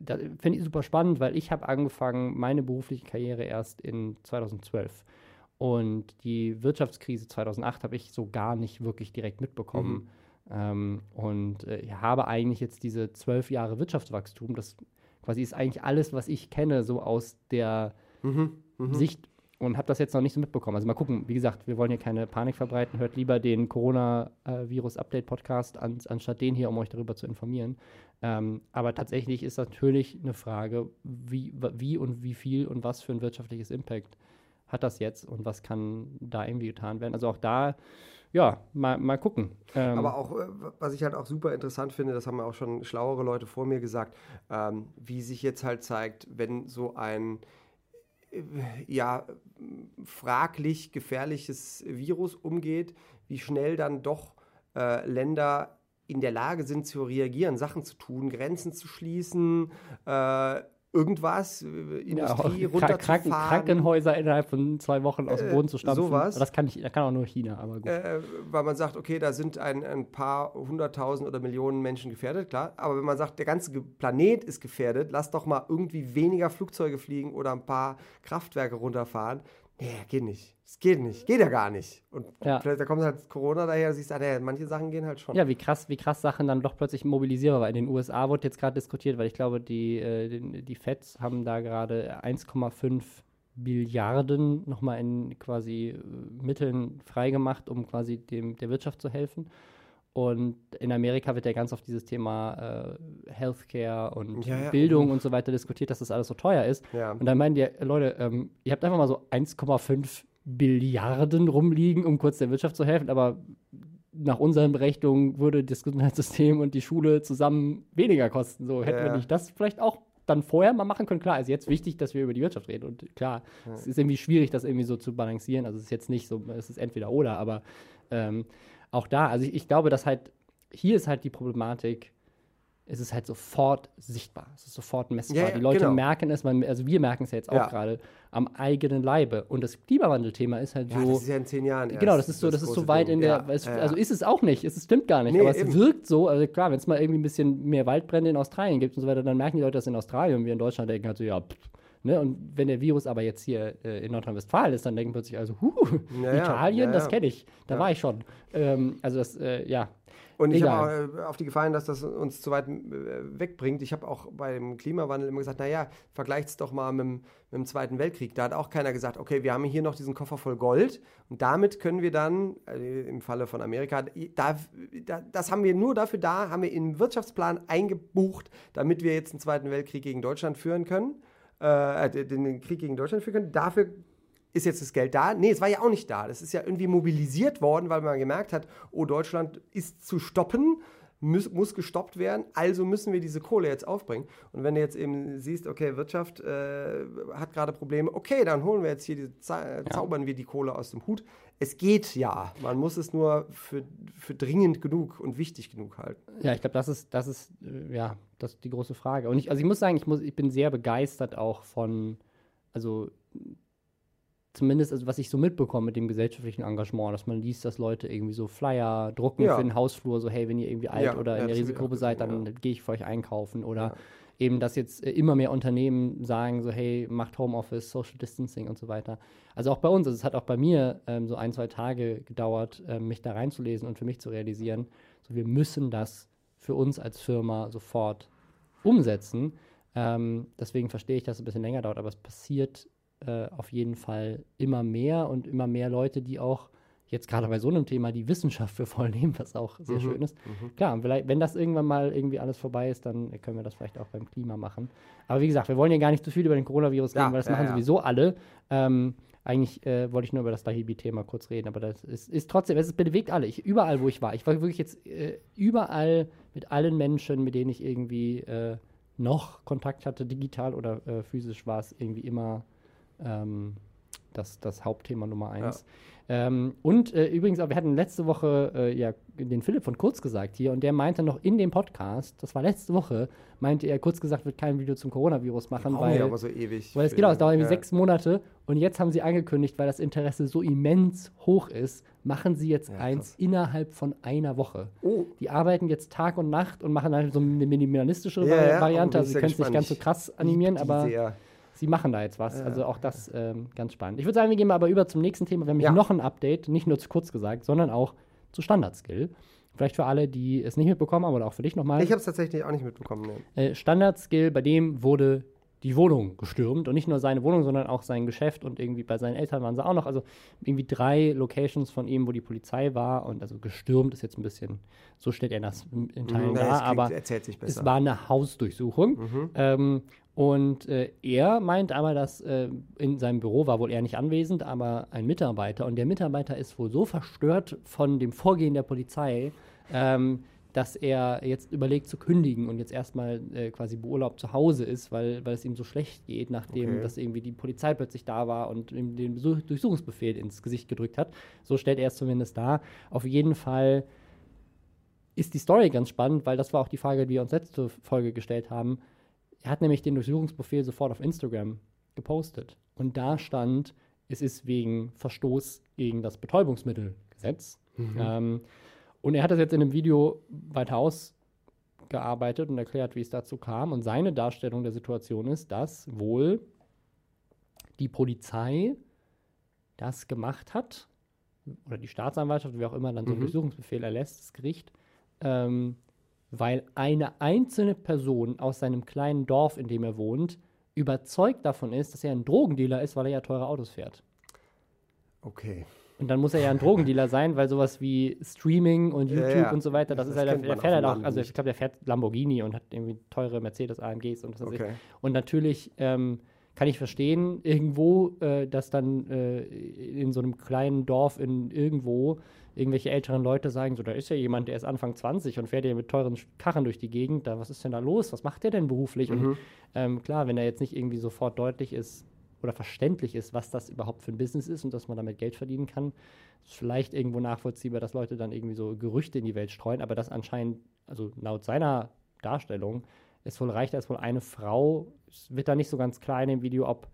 da finde ich super spannend, weil ich habe angefangen, meine berufliche Karriere erst in 2012. Und die Wirtschaftskrise 2008 habe ich so gar nicht wirklich direkt mitbekommen. Ähm, und äh, ich habe eigentlich jetzt diese zwölf Jahre Wirtschaftswachstum, das quasi ist eigentlich alles, was ich kenne, so aus der Mhm. Mhm. Sicht und habe das jetzt noch nicht so mitbekommen. Also mal gucken, wie gesagt, wir wollen hier keine Panik verbreiten. Hört lieber den Corona-Virus-Update-Podcast an, anstatt den hier, um euch darüber zu informieren. Ähm, aber tatsächlich ist natürlich eine Frage, wie, wie und wie viel und was für ein wirtschaftliches Impact hat das jetzt und was kann da irgendwie getan werden. Also auch da, ja, mal, mal gucken. Ähm, aber auch, äh, was ich halt auch super interessant finde, das haben auch schon schlauere Leute vor mir gesagt, ähm, wie sich jetzt halt zeigt, wenn so ein ja, fraglich gefährliches Virus umgeht, wie schnell dann doch äh, Länder in der Lage sind zu reagieren, Sachen zu tun, Grenzen zu schließen, äh, irgendwas, äh, Industrie ja, runterzufahren. Kranken, Krankenhäuser innerhalb von zwei Wochen aus dem Boden zu stampfen. Äh, sowas. Das kann, ich, das kann auch nur China, aber gut. Äh, weil man sagt, okay, da sind ein, ein paar hunderttausend oder Millionen Menschen gefährdet, klar. Aber wenn man sagt, der ganze Planet ist gefährdet, lass doch mal irgendwie weniger Flugzeuge fliegen oder ein paar Kraftwerke runterfahren, Nee, geht nicht. Es geht nicht. Geht ja gar nicht. Und ja. vielleicht da kommt halt Corona daher, siehst du, ah, manche Sachen gehen halt schon. Ja, wie krass, wie krass Sachen dann doch plötzlich mobilisierbar waren. In den USA wurde jetzt gerade diskutiert, weil ich glaube, die, äh, die, Feds haben da gerade 1,5 Billiarden nochmal in quasi äh, Mitteln freigemacht, um quasi dem, der Wirtschaft zu helfen. Und in Amerika wird ja ganz oft dieses Thema äh, Healthcare und ja, ja. Bildung und so weiter diskutiert, dass das alles so teuer ist. Ja. Und dann meinen die, Leute, ähm, ihr habt einfach mal so 1,5 Billiarden rumliegen, um kurz der Wirtschaft zu helfen, aber nach unseren Berechnungen würde das Gesundheitssystem und die Schule zusammen weniger kosten. So hätten wir nicht das vielleicht auch dann vorher mal machen können. Klar, ist jetzt wichtig, dass wir über die Wirtschaft reden. Und klar, es ist irgendwie schwierig, das irgendwie so zu balancieren. Also es ist jetzt nicht so, es ist entweder oder, aber ähm, auch da, also ich, ich glaube, dass halt, hier ist halt die Problematik, es ist halt sofort sichtbar, es ist sofort messbar. Ja, ja, die Leute genau. merken es, man, also wir merken es ja jetzt auch ja. gerade am eigenen Leibe. Und das Klimawandelthema ist halt so. Das ist ja in zehn Jahren. Genau, das ist so, das, das ist so weit Ding. in der. Es, also ist es auch nicht, es stimmt gar nicht, nee, aber es eben. wirkt so. Also klar, wenn es mal irgendwie ein bisschen mehr Waldbrände in Australien gibt und so weiter, dann merken die Leute das in Australien und wir in Deutschland denken halt so, ja, pff, Ne? Und wenn der Virus aber jetzt hier äh, in Nordrhein-Westfalen ist, dann denken plötzlich also, huh, ja, Italien, ja, das kenne ich, da war ich schon. Ähm, also das, äh, ja. Und ich habe auch äh, auf die Gefallen, dass das uns zu weit äh, wegbringt. Ich habe auch beim Klimawandel immer gesagt, naja, vergleicht es doch mal mit, mit, dem Zweiten Weltkrieg. Da hat auch keiner gesagt, okay, wir haben hier noch diesen Koffer voll Gold und damit können wir dann, äh, im Falle von Amerika, da, da, das haben wir nur dafür da, haben wir im Wirtschaftsplan eingebucht, damit wir jetzt einen Zweiten Weltkrieg gegen Deutschland führen können äh, den Krieg gegen Deutschland führen können. Dafür ist jetzt das Geld da? Nee, es war ja auch nicht da. Das ist ja irgendwie mobilisiert worden, weil man gemerkt hat, oh, Deutschland ist zu stoppen, muss, muss gestoppt werden, also müssen wir diese Kohle jetzt aufbringen. Und wenn du jetzt eben siehst, okay, Wirtschaft äh, hat gerade Probleme, okay, dann holen wir jetzt hier, die, zaubern ja. wir die Kohle aus dem Hut. Es geht ja. Man muss es nur für, für dringend genug und wichtig genug halten. Ja, ich glaube, das ist, das ist, äh, ja, das ist die große Frage. Und ich, also ich muss sagen, ich, muss, ich bin sehr begeistert auch von, also zumindest, also was ich so mitbekomme mit dem gesellschaftlichen Engagement, dass man liest, dass Leute irgendwie so Flyer drucken ja. für den Hausflur, so hey, wenn ihr irgendwie alt ja, oder in der Risikogruppe seid, dann gehe ich für euch einkaufen oder eben, dass jetzt äh, immer mehr Unternehmen sagen so hey, macht Homeoffice, Social Distancing und so weiter. Also auch bei uns, also es hat auch bei mir ähm, so ein, zwei Tage gedauert, ähm, mich da reinzulesen und für mich zu realisieren, so wir müssen das für uns als Firma sofort umsetzen. Ähm, deswegen verstehe ich, dass es ein bisschen länger dauert, aber es passiert äh, auf jeden Fall immer mehr und immer mehr Leute, die auch jetzt gerade bei so einem Thema die Wissenschaft für voll nehmen, was auch sehr mhm. schön ist. Mhm. Klar, vielleicht, wenn das irgendwann mal irgendwie alles vorbei ist, dann können wir das vielleicht auch beim Klima machen. Aber wie gesagt, wir wollen ja gar nicht zu viel über den Coronavirus reden, ja, weil das ja, machen ja. sowieso alle. Ähm, eigentlich äh, wollte ich nur über das Dahibi-Thema kurz reden, aber das ist, ist trotzdem, es bewegt alle. Ich, überall, wo ich war. Ich war wirklich jetzt äh, überall mit allen Menschen, mit denen ich irgendwie äh, noch Kontakt hatte, digital oder äh, physisch, war es irgendwie immer ähm, das, das Hauptthema Nummer eins. Ja. Ähm, und äh, übrigens, wir hatten letzte Woche äh, ja den Philipp von Kurz gesagt hier und der meinte noch in dem Podcast, das war letzte Woche, meinte er, kurz gesagt, wird kein Video zum Coronavirus machen, weil, aber so ewig weil es genau, es dauert irgendwie ja. sechs Monate und jetzt haben sie angekündigt, weil das Interesse so immens hoch ist, machen sie jetzt ja, eins innerhalb von einer Woche. Oh. Die arbeiten jetzt Tag und Nacht und machen dann so eine minimalistischere Variante, also sie können es nicht ganz so krass animieren, aber sehr sie machen da jetzt was. Also auch das ähm, ganz spannend. Ich würde sagen, wir gehen mal aber über zum nächsten Thema. Wir haben ja. noch ein Update, nicht nur zu kurz gesagt, sondern auch zu Standard-Skill. Vielleicht für alle, die es nicht mitbekommen haben oder auch für dich nochmal. Ich habe es tatsächlich auch nicht mitbekommen. Nee. Äh, Standard-Skill, bei dem wurde die Wohnung gestürmt und nicht nur seine Wohnung, sondern auch sein Geschäft und irgendwie bei seinen Eltern waren sie auch noch. Also irgendwie drei Locations von ihm, wo die Polizei war und also gestürmt ist jetzt ein bisschen, so stellt er das in Teilen Mhm, dar, aber erzählt sich besser. es war eine Hausdurchsuchung. Mhm. Ähm, und äh, er meint einmal, dass äh, in seinem Büro war wohl er nicht anwesend, aber ein Mitarbeiter. Und der Mitarbeiter ist wohl so verstört von dem Vorgehen der Polizei, ähm, dass er jetzt überlegt zu kündigen und jetzt erstmal äh, quasi beurlaubt zu Hause ist, weil, weil es ihm so schlecht geht, nachdem Okay. dass irgendwie die Polizei plötzlich da war und ihm den Besuch Durchsuchungsbefehl ins Gesicht gedrückt hat. So stellt er es zumindest dar. Auf jeden Fall ist die Story ganz spannend, weil das war auch die Frage, die wir uns letzte Folge gestellt haben. Er hat nämlich den Durchsuchungsbefehl sofort auf Instagram gepostet. Und da stand, es ist wegen Verstoß gegen das Betäubungsmittelgesetz. Ähm, und er hat das jetzt in einem Video weiter ausgearbeitet und erklärt, wie es dazu kam. Und seine Darstellung der Situation ist, dass wohl die Polizei das gemacht hat, oder die Staatsanwaltschaft, wie auch immer dann so einen Mhm. Durchsuchungsbefehl erlässt, das Gericht, ähm, weil eine einzelne Person aus seinem kleinen Dorf, in dem er wohnt, überzeugt davon ist, dass er ein Drogendealer ist, weil er ja teure Autos fährt. Okay. Und dann muss er ja ein Drogendealer sein, weil sowas wie Streaming und Ja, YouTube ja. und so weiter, das, Das ist ja, der, der fährt halt auch, also ich glaube, der fährt Lamborghini und hat irgendwie teure Mercedes AMGs und was weiß ich. Okay. Und natürlich ähm, kann ich verstehen, irgendwo, äh, dass dann äh, in so einem kleinen Dorf in irgendwo irgendwelche älteren Leute sagen, so, da ist ja jemand, der ist Anfang 20 und fährt ja mit teuren Karren durch die Gegend, da, was ist denn da los? Was macht der denn beruflich? Mhm. Und ähm, klar, wenn er jetzt nicht irgendwie sofort deutlich ist oder verständlich ist, was das überhaupt für ein Business ist und dass man damit Geld verdienen kann, ist vielleicht irgendwo nachvollziehbar, dass Leute dann irgendwie so Gerüchte in die Welt streuen, aber das anscheinend, also laut seiner Darstellung, es wohl reicht, als wohl eine Frau, es wird da nicht so ganz klar in dem Video, ob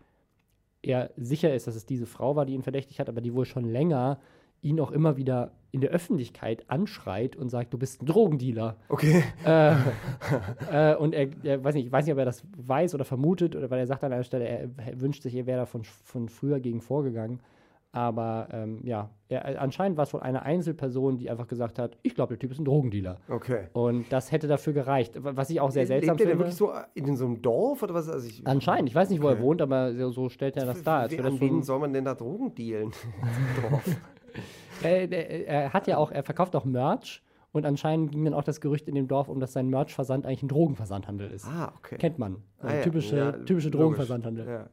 er sicher ist, dass es diese Frau war, die ihn verdächtig hat, aber die wohl schon länger ihn auch immer wieder in der Öffentlichkeit anschreit und sagt, du bist ein Drogendealer. Okay. äh, äh, und er, er weiß nicht, ich weiß nicht, ob er das weiß oder vermutet, oder weil er sagt an einer Stelle, er, er wünscht sich, er wäre da von, von früher gegen vorgegangen. Aber ähm, ja, er, anscheinend war es wohl eine Einzelperson, die einfach gesagt hat, ich glaube, der Typ ist ein Drogendealer. Okay. Und das hätte dafür gereicht. Was ich auch sehr seltsam Lebt der denn finde. wirklich so in so einem Dorf oder was? Also ich, Anscheinend, ich weiß nicht, wo er wohnt, aber so, so stellt er das dar. als an wen soll man denn da Drogen dealen? Dorf. Er, er, er hat ja auch, er verkauft auch Merch und anscheinend ging dann auch das Gerücht in dem Dorf um, dass sein Merch-Versand eigentlich ein Drogenversandhandel ist. ah, okay. Kennt man. Ah, Also ja. typische, Ja, typische. Drogenversandhandel. Ja, ja.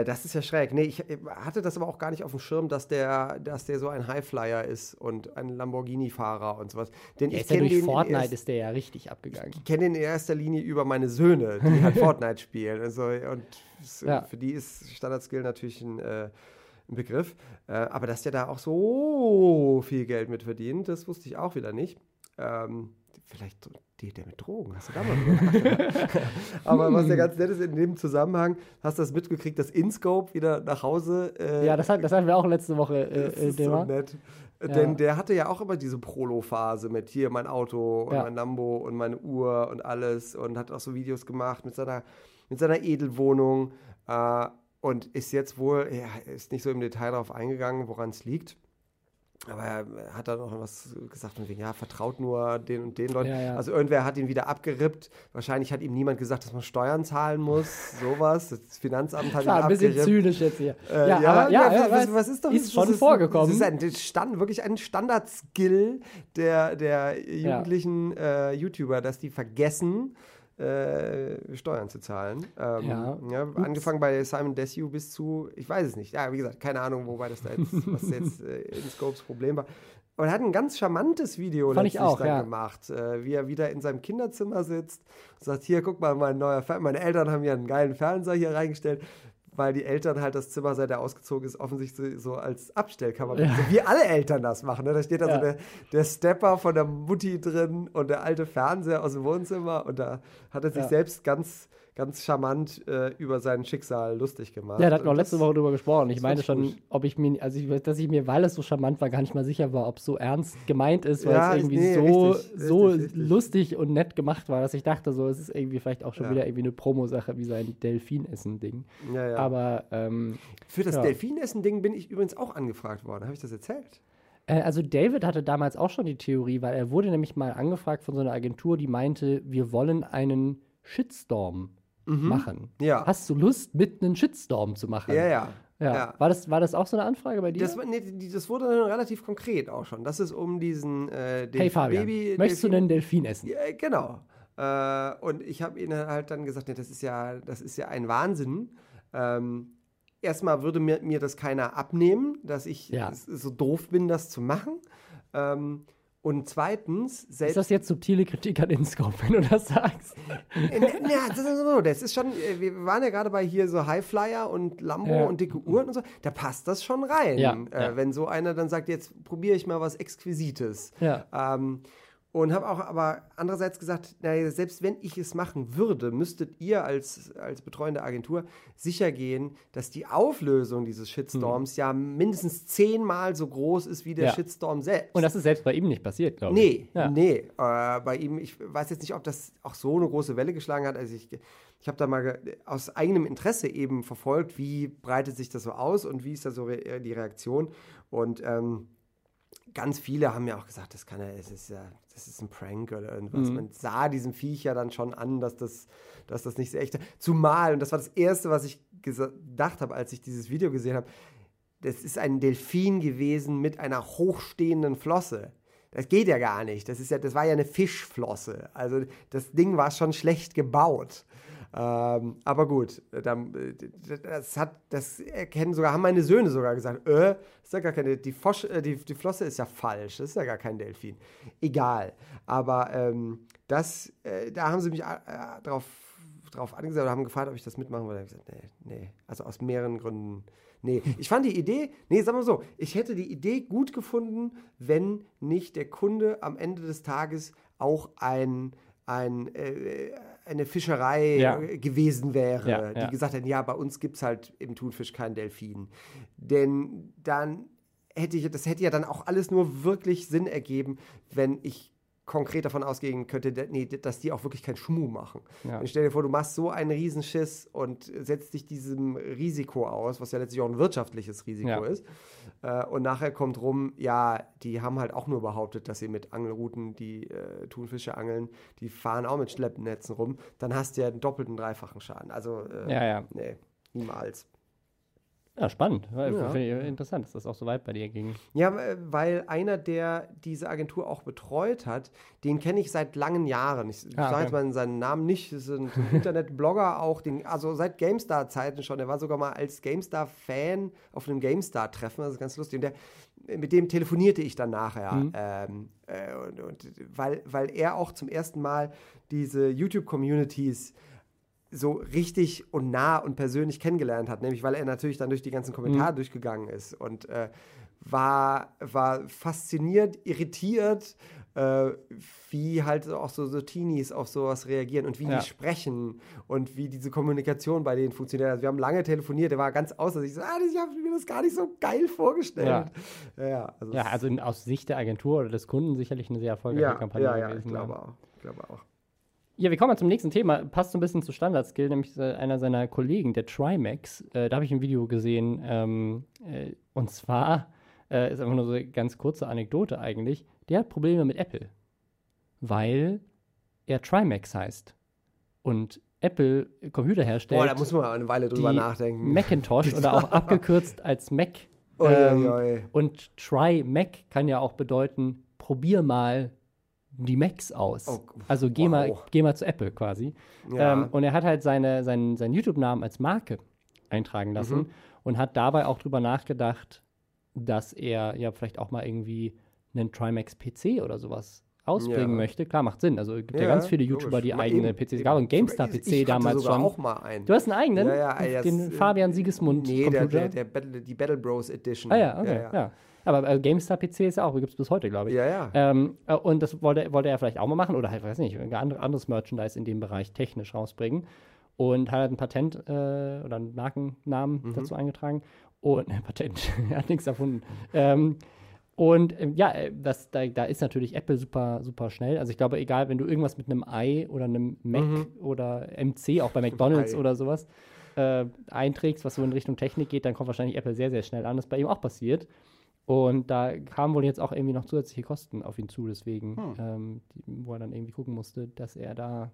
Äh, das ist ja schräg. Nee, ich äh, hatte das aber auch gar nicht auf dem Schirm, dass der, dass der so ein Highflyer ist und ein Lamborghini-Fahrer und sowas. Denn Der ich ist ja kenne durch den, in Fortnite erst- ist der ja richtig abgegangen. ich kenne den in erster Linie über meine Söhne, die halt Fortnite spielen. Also, und s- Ja. für die ist Standard-Skill natürlich ein, äh, ein Begriff. Äh, aber dass der da auch so viel Geld mit verdient, das wusste ich auch wieder nicht. Ähm, vielleicht dealt der mit Drogen, hast du da mal? Aber was ja ganz nett ist in dem Zusammenhang, hast du das mitgekriegt, dass InScope wieder nach Hause. Äh, Ja, das, hat, das hatten wir auch letzte Woche das äh, äh, ist so Thema. nett. Ja. Denn der hatte ja auch immer diese Prolo-Phase mit hier mein Auto und Ja. mein Lambo und meine Uhr und alles und hat auch so Videos gemacht mit seiner, mit seiner Edelwohnung äh, und ist jetzt wohl, er ist nicht so im Detail darauf eingegangen, woran es liegt. Aber er hat dann noch was gesagt von wegen, ja, vertraut nur den und den Leuten. Ja, ja. Also irgendwer hat ihn wieder abgerippt. Wahrscheinlich hat ihm niemand gesagt, dass man Steuern zahlen muss. Sowas. Das Finanzamt hat Klar, ihn ein bisschen abgerippt. zynisch jetzt hier. Äh, ja, aber ja, ja, was, was ist doch ist schon vorgekommen. Das ist ein Stand, wirklich ein Standard-Skill der, der jugendlichen äh, YouTuber, dass die vergessen, äh, Steuern zu zahlen. Ähm, Ja. ja, angefangen bei Simon Desue bis zu, ich weiß es nicht. Ja, wie gesagt, keine Ahnung, wobei das da jetzt, was jetzt äh, in Scopes Problem war. Aber er hat ein ganz charmantes Video Fand ich letztlich auch, dann ja. gemacht, äh, wie er wieder in seinem Kinderzimmer sitzt und sagt, hier, guck mal, mein neuer Fer meine Eltern haben hier einen geilen Fernseher hier reingestellt, weil die Eltern halt das Zimmer, seit er ausgezogen ist, offensichtlich so als Abstellkammer, Ja. so wie alle Eltern das machen. Ne? Da steht da Ja. so der, der Stepper von der Mutti drin und der alte Fernseher aus dem Wohnzimmer und da hat er sich Ja. selbst ganz, ganz charmant äh, über sein Schicksal lustig gemacht. Ja, da hatten wir Und letzte Woche drüber gesprochen. Ich ich schon, gut. ob ich mir, also ich, dass ich mir, weil es so charmant war, gar nicht mal sicher war, ob es so ernst gemeint ist, weil Ja, es irgendwie nee, so, richtig, so richtig, richtig. lustig und nett gemacht war, dass ich dachte, so, es ist irgendwie vielleicht auch schon Ja. wieder irgendwie eine Promo-Sache wie sein Delfinessen-Ding. Ja, ja. Aber ähm, Für das ja. Delfinessen-Ding bin ich übrigens auch angefragt worden. Habe ich das erzählt? Äh, Also David hatte damals auch schon die Theorie, weil er wurde nämlich mal angefragt von so einer Agentur, die meinte, wir wollen einen Shitstorm machen. Ja. Hast du Lust, mit einem Shitstorm zu machen? Ja, ja. Ja. ja. War, das, war das auch so eine Anfrage bei dir? Das, nee, das wurde dann relativ konkret auch schon. Das ist um diesen äh, hey Fabian, Baby möchtest du einen Delfin essen? Ja, genau. Äh, und ich habe ihnen halt dann gesagt, nee, das ist ja, das ist ja ein Wahnsinn. Ähm, erstmal würde mir, mir das keiner abnehmen, dass ich Ja. so doof bin, das zu machen. Ähm, und zweitens, Ist selbst das jetzt subtile Kritik an InScope, wenn du das sagst? Ja, das ist so. Das ist schon, äh, wir waren ja gerade bei hier so Highflyer und Lambo Ja. und dicke Uhren und so. Da passt das schon rein. Ja, äh, ja. Wenn so einer dann sagt, jetzt probiere ich mal was Exquisites. Ja. Ähm, und habe auch aber andererseits gesagt, naja, selbst wenn ich es machen würde, müsstet ihr als, als betreuende Agentur sicher gehen, dass die Auflösung dieses Shitstorms ja mindestens zehnmal so groß ist wie der Hm. Ja. Shitstorm selbst. Und das ist selbst bei ihm nicht passiert, glaube Nee, ich. Ja. nee. Äh, bei ihm, ich weiß jetzt nicht, ob das auch so eine große Welle geschlagen hat. Also ich, ich habe da mal aus eigenem Interesse eben verfolgt, wie breitet sich das so aus und wie ist da so re äh, die Reaktion. Und ähm, ganz viele haben ja auch gesagt, das kann ja, es ist ja, das ist ein Prank oder irgendwas. Mhm. Man sah diesem Viech ja dann schon an, dass das, dass das nicht so echt Zumal, und das war das Erste, was ich gedacht habe, als ich dieses Video gesehen habe, das ist ein Delfin gewesen mit einer hochstehenden Flosse. Das geht ja gar nicht. Das, ist ja, das war ja eine Fischflosse. Also das Ding war schon schlecht gebaut. Ähm, aber gut, äh, das, hat, das erkennen sogar, haben meine Söhne sogar gesagt, äh, ist ja gar keine, die, Fosch, äh, die, die Flosse ist ja falsch, das ist ja gar kein Delfin. Egal. Aber ähm, das, äh, da haben sie mich äh, drauf, drauf angesagt und haben gefragt, ob ich das mitmachen würde. Ich gesagt, nee, nee. Also aus mehreren Gründen. Nee, ich fand die Idee, nee, sagen wir so, ich hätte die Idee gut gefunden, wenn nicht der Kunde am Ende des Tages auch ein, ein, äh, eine Fischerei Ja. gewesen wäre, Ja, die gesagt hätten, ja, bei uns gibt es halt im Thunfisch keinen Delfin. Denn dann hätte ich, das hätte ja dann auch alles nur wirklich Sinn ergeben, wenn ich konkret davon ausgehen könnte, nee, dass die auch wirklich keinen Schmuh machen. Ja. Und stell dir vor, du machst so einen Riesenschiss und setzt dich diesem Risiko aus, was ja letztlich auch ein wirtschaftliches Risiko Ja. ist. Äh, und nachher kommt rum, ja, die haben halt auch nur behauptet, dass sie mit Angelrouten die äh, Thunfische angeln, die fahren auch mit Schleppnetzen rum, dann hast du ja einen doppelten, dreifachen Schaden. Also, äh, Ja, ja. nee, niemals. Ja, spannend. Ja. Finde ich interessant, dass das auch so weit bei dir ging. Ja, äh, weil einer, der diese Agentur auch betreut hat, den kenne ich seit langen Jahren. Ich Ah, sage okay. jetzt mal seinen Namen nicht, das ist ein, Internetblogger auch, den, also seit GameStar-Zeiten schon. Er war sogar mal als GameStar-Fan auf einem GameStar-Treffen, das ist ganz lustig. Und der, mit dem telefonierte ich dann nachher. Mhm. Ähm, äh, und, und, weil, weil er auch zum ersten Mal diese YouTube-Communities so richtig und nah und persönlich kennengelernt hat, nämlich weil er natürlich dann durch die ganzen Kommentare durchgegangen ist und äh, war, war fasziniert, irritiert, äh, wie halt auch so, so Teenies auf sowas reagieren und wie Ja. die sprechen und wie diese Kommunikation bei denen funktioniert. Also wir haben lange telefoniert, der war ganz außer sich, so, ah, ich habe mir das gar nicht so geil vorgestellt. Ja, ja, also, Ja, also in, aus Sicht der Agentur oder des Kunden sicherlich eine sehr erfolgreiche Kampagne ja, ja, gewesen. ich glaube auch. Ich glaube auch. Ja, wir kommen mal zum nächsten Thema. Passt so ein bisschen zu Standardskill, nämlich äh, einer seiner Kollegen, der Trimax. Äh, da habe ich ein Video gesehen. Ähm, äh, und zwar äh, ist einfach nur so eine ganz kurze Anekdote eigentlich. Der hat Probleme mit Apple, weil er Trimax heißt. Und Apple Computer herstellt Boah, da muss man eine Weile drüber nachdenken. Macintosh oder auch abgekürzt als Mac. Ähm, ui. und Try Mac kann ja auch bedeuten, probier mal die Macs aus. Oh, also geh, mal, wow. geh mal zu Apple quasi. Ja. Ähm, und er hat halt seine, seinen, seinen YouTube-Namen als Marke eintragen lassen Mhm. und hat dabei auch drüber nachgedacht, dass er ja vielleicht auch mal irgendwie einen Trimax PC oder sowas ausbringen Ja. möchte. Klar, macht Sinn. Also es gibt ja, Ja, ganz viele. YouTuber, die Mal eigene eben, PCs. Gab einen GameStar-PC damals sogar schon. auch mal einen. Du hast einen eigenen? Ja, ja, den Fabian Siegesmund Nee, der, der, der Battle, die Battle Bros Edition. Ah ja, okay, ja. Aber äh, GameStar-PC ist ja auch, gibt es bis heute, glaube ich. Ja, ja. Ähm, äh, und das wollte, wollte er vielleicht auch mal machen oder halt, weiß nicht, ein andere, anderes Merchandise in dem Bereich technisch rausbringen. Und hat halt ein Patent äh, oder einen Markennamen Mhm. dazu eingetragen. Und ein Patent, er hat nichts erfunden. Ähm, und ähm, ja, äh, das, da, da ist natürlich Apple super, super schnell. Also ich glaube, egal, wenn du irgendwas mit einem i oder einem Mac oder MC, auch bei McDonalds Mhm. Oder sowas, äh, einträgst, was so in Richtung Technik geht, dann kommt wahrscheinlich Apple sehr, sehr schnell an. Das ist bei ihm auch passiert. Und da kamen wohl jetzt auch irgendwie noch zusätzliche Kosten auf ihn zu, deswegen, Hm. ähm, die, wo er dann irgendwie gucken musste, dass er da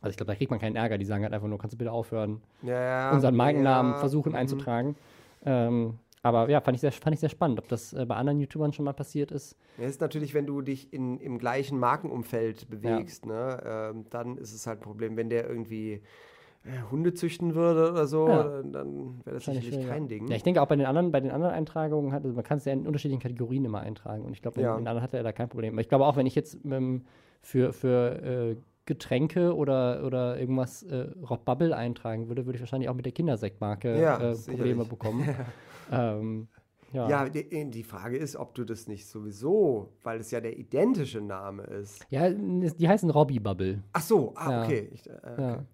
Also ich glaube, da kriegt man keinen Ärger. Die sagen halt einfach nur, kannst du bitte aufhören, Ja, unseren Markennamen ja, versuchen mhm. einzutragen. Ähm, aber ja, fand ich, sehr, fand ich sehr spannend, ob das äh, bei anderen YouTubern schon mal passiert ist. Ja, ist natürlich, wenn du dich in, im gleichen Markenumfeld bewegst, ne, ähm, dann ist es halt ein Problem. Wenn der irgendwie Hunde züchten würde oder so, Ja. dann, dann wäre das Wahrscheinlich sicherlich kein Ding. Ja, ich denke auch bei den anderen, bei den anderen Eintragungen hat, also man kann es ja in unterschiedlichen Kategorien immer eintragen. Und ich glaube, Ja. in den anderen hatte er da kein Problem. Aber ich glaube auch, wenn ich jetzt ähm, für, für äh, Getränke oder, oder irgendwas äh, Rob Bubble eintragen würde, würde ich wahrscheinlich auch mit der Kindersektmarke Ja, äh, Probleme bekommen. ähm, ja. Ja, die, die Frage ist, ob du das nicht sowieso, weil es ja der identische Name ist. ja, die heißen Robbie Bubble. Ach so, ah, Ja. okay. Ich, äh, okay. Ja.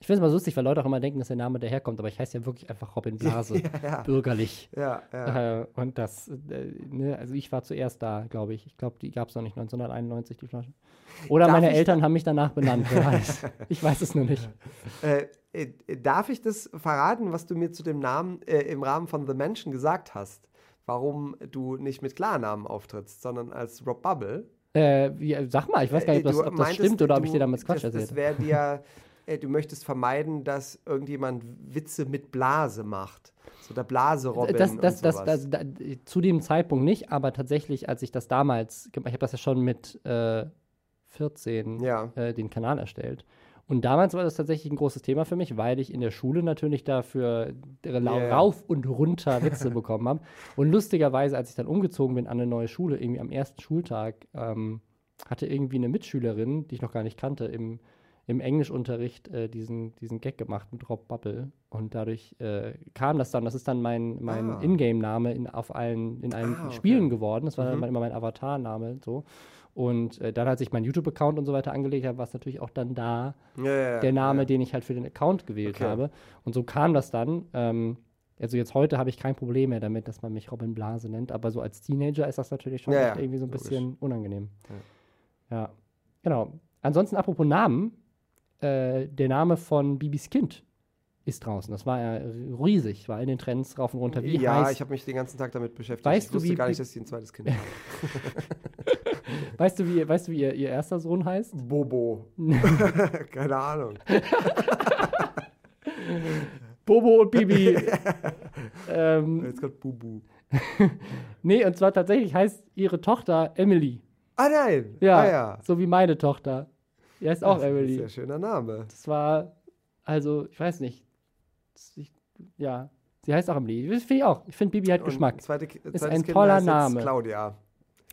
Ich finde es mal lustig, weil Leute auch immer denken, dass der Name daherkommt, aber ich heiße ja wirklich einfach Robin Blase, Ja, ja. bürgerlich. Ja, ja. Äh, und das, äh, ne, also ich war zuerst da, glaube ich. Ich glaube, die gab es noch nicht 1991, die Flaschen. Oder Darf meine Eltern haben mich danach benannt, wer weiß. Ich weiß es nur nicht. Äh, äh, darf ich das verraten, was du mir zu dem Namen äh, im Rahmen von The Mansion gesagt hast? Warum du nicht mit Klarnamen auftrittst, sondern als Rob Bubble? Äh, wie, sag mal, ich weiß gar nicht, ob Äh, das, ob das meintest, stimmt oder ob ich dir damals Quatsch erzählt Das wäre dir, äh, du möchtest vermeiden, dass irgendjemand Witze mit Blase macht. So der Blase-Robin das, und das, das, sowas. das, da- zu dem Zeitpunkt nicht, aber tatsächlich, als ich das damals, gemacht- ich habe das ja schon mit äh, 14 Ja. äh, den Kanal erstellt. Und damals war das tatsächlich ein großes Thema für mich, weil ich in der Schule natürlich dafür ra- Ja. rauf und runter Witze bekommen habe. Und lustigerweise, als ich dann umgezogen bin an eine neue Schule, irgendwie am ersten Schultag, ähm, hatte irgendwie eine Mitschülerin, die ich noch gar nicht kannte, im, im Englischunterricht äh, diesen, diesen Gag gemacht mit Rob Bubble. Und dadurch äh, kam das dann, das ist dann mein, mein Ah. Ingame-Name in, auf allen, in allen Ah, okay. Spielen geworden. Das war Mhm. dann immer mein Avatar-Name so. Und äh, dann, als ich meinen YouTube-Account und so weiter angelegt habe, war es natürlich auch dann da ja, ja, ja, der Name, den ich halt für den Account gewählt Okay. habe. Und so kam das dann. Ähm, also jetzt heute habe ich kein Problem mehr damit, dass man mich Robin Blase nennt, aber so als Teenager ist das natürlich schon irgendwie so ein logisch. bisschen unangenehm. Ja. genau. Ansonsten apropos Namen, äh, der Name von Bibis Kind ist draußen. Das war ja riesig, war in den Trends rauf und runter. Wie ja, heißt, ich habe mich den ganzen Tag damit beschäftigt. Weißt ich du, wusste wie- gar nicht, dass sie ein zweites Kind haben. weißt du, wie, weißt du, wie ihr, ihr erster Sohn heißt? Bobo. Keine Ahnung. Bobo und Bibi. ähm, Jetzt kommt Bubu. nee, und zwar tatsächlich heißt ihre Tochter Emily. Ah nein. Ja, Ah, ja. so wie meine Tochter. Die heißt auch Das ist ein Emily. sehr schöner Name. Das war, also, ich weiß nicht. Das- Ich, ja, sie heißt auch Emily. Das finde ich auch. Ich finde, Bibi hat Und Geschmack. Zweite, Ist ein Kind toller Name. Claudia.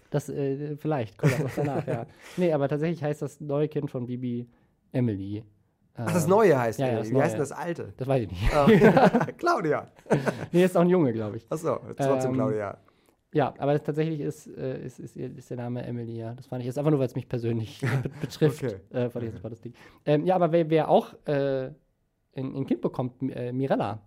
Das, äh, vielleicht, kommt auch noch danach, ja. Nee, aber tatsächlich heißt das neue Kind von Bibi Emily. Ach, das Neue heißt ja, ja, Emily. das Wie heißt denn das Alte? Das weiß ich nicht. Ah, Claudia. nee, ist auch ein Junge, glaube ich. Achso, trotzdem Ähm, Claudia. Ja, aber tatsächlich ist, äh, ist, ist, ist der Name Emily, ja. Das fand ich jetzt einfach nur, weil es mich persönlich be betrifft. Okay. Äh, fand ich war das Ding. Ähm, ja, aber wer, wer auch äh, ein, ein Kind bekommt, äh, Mirella.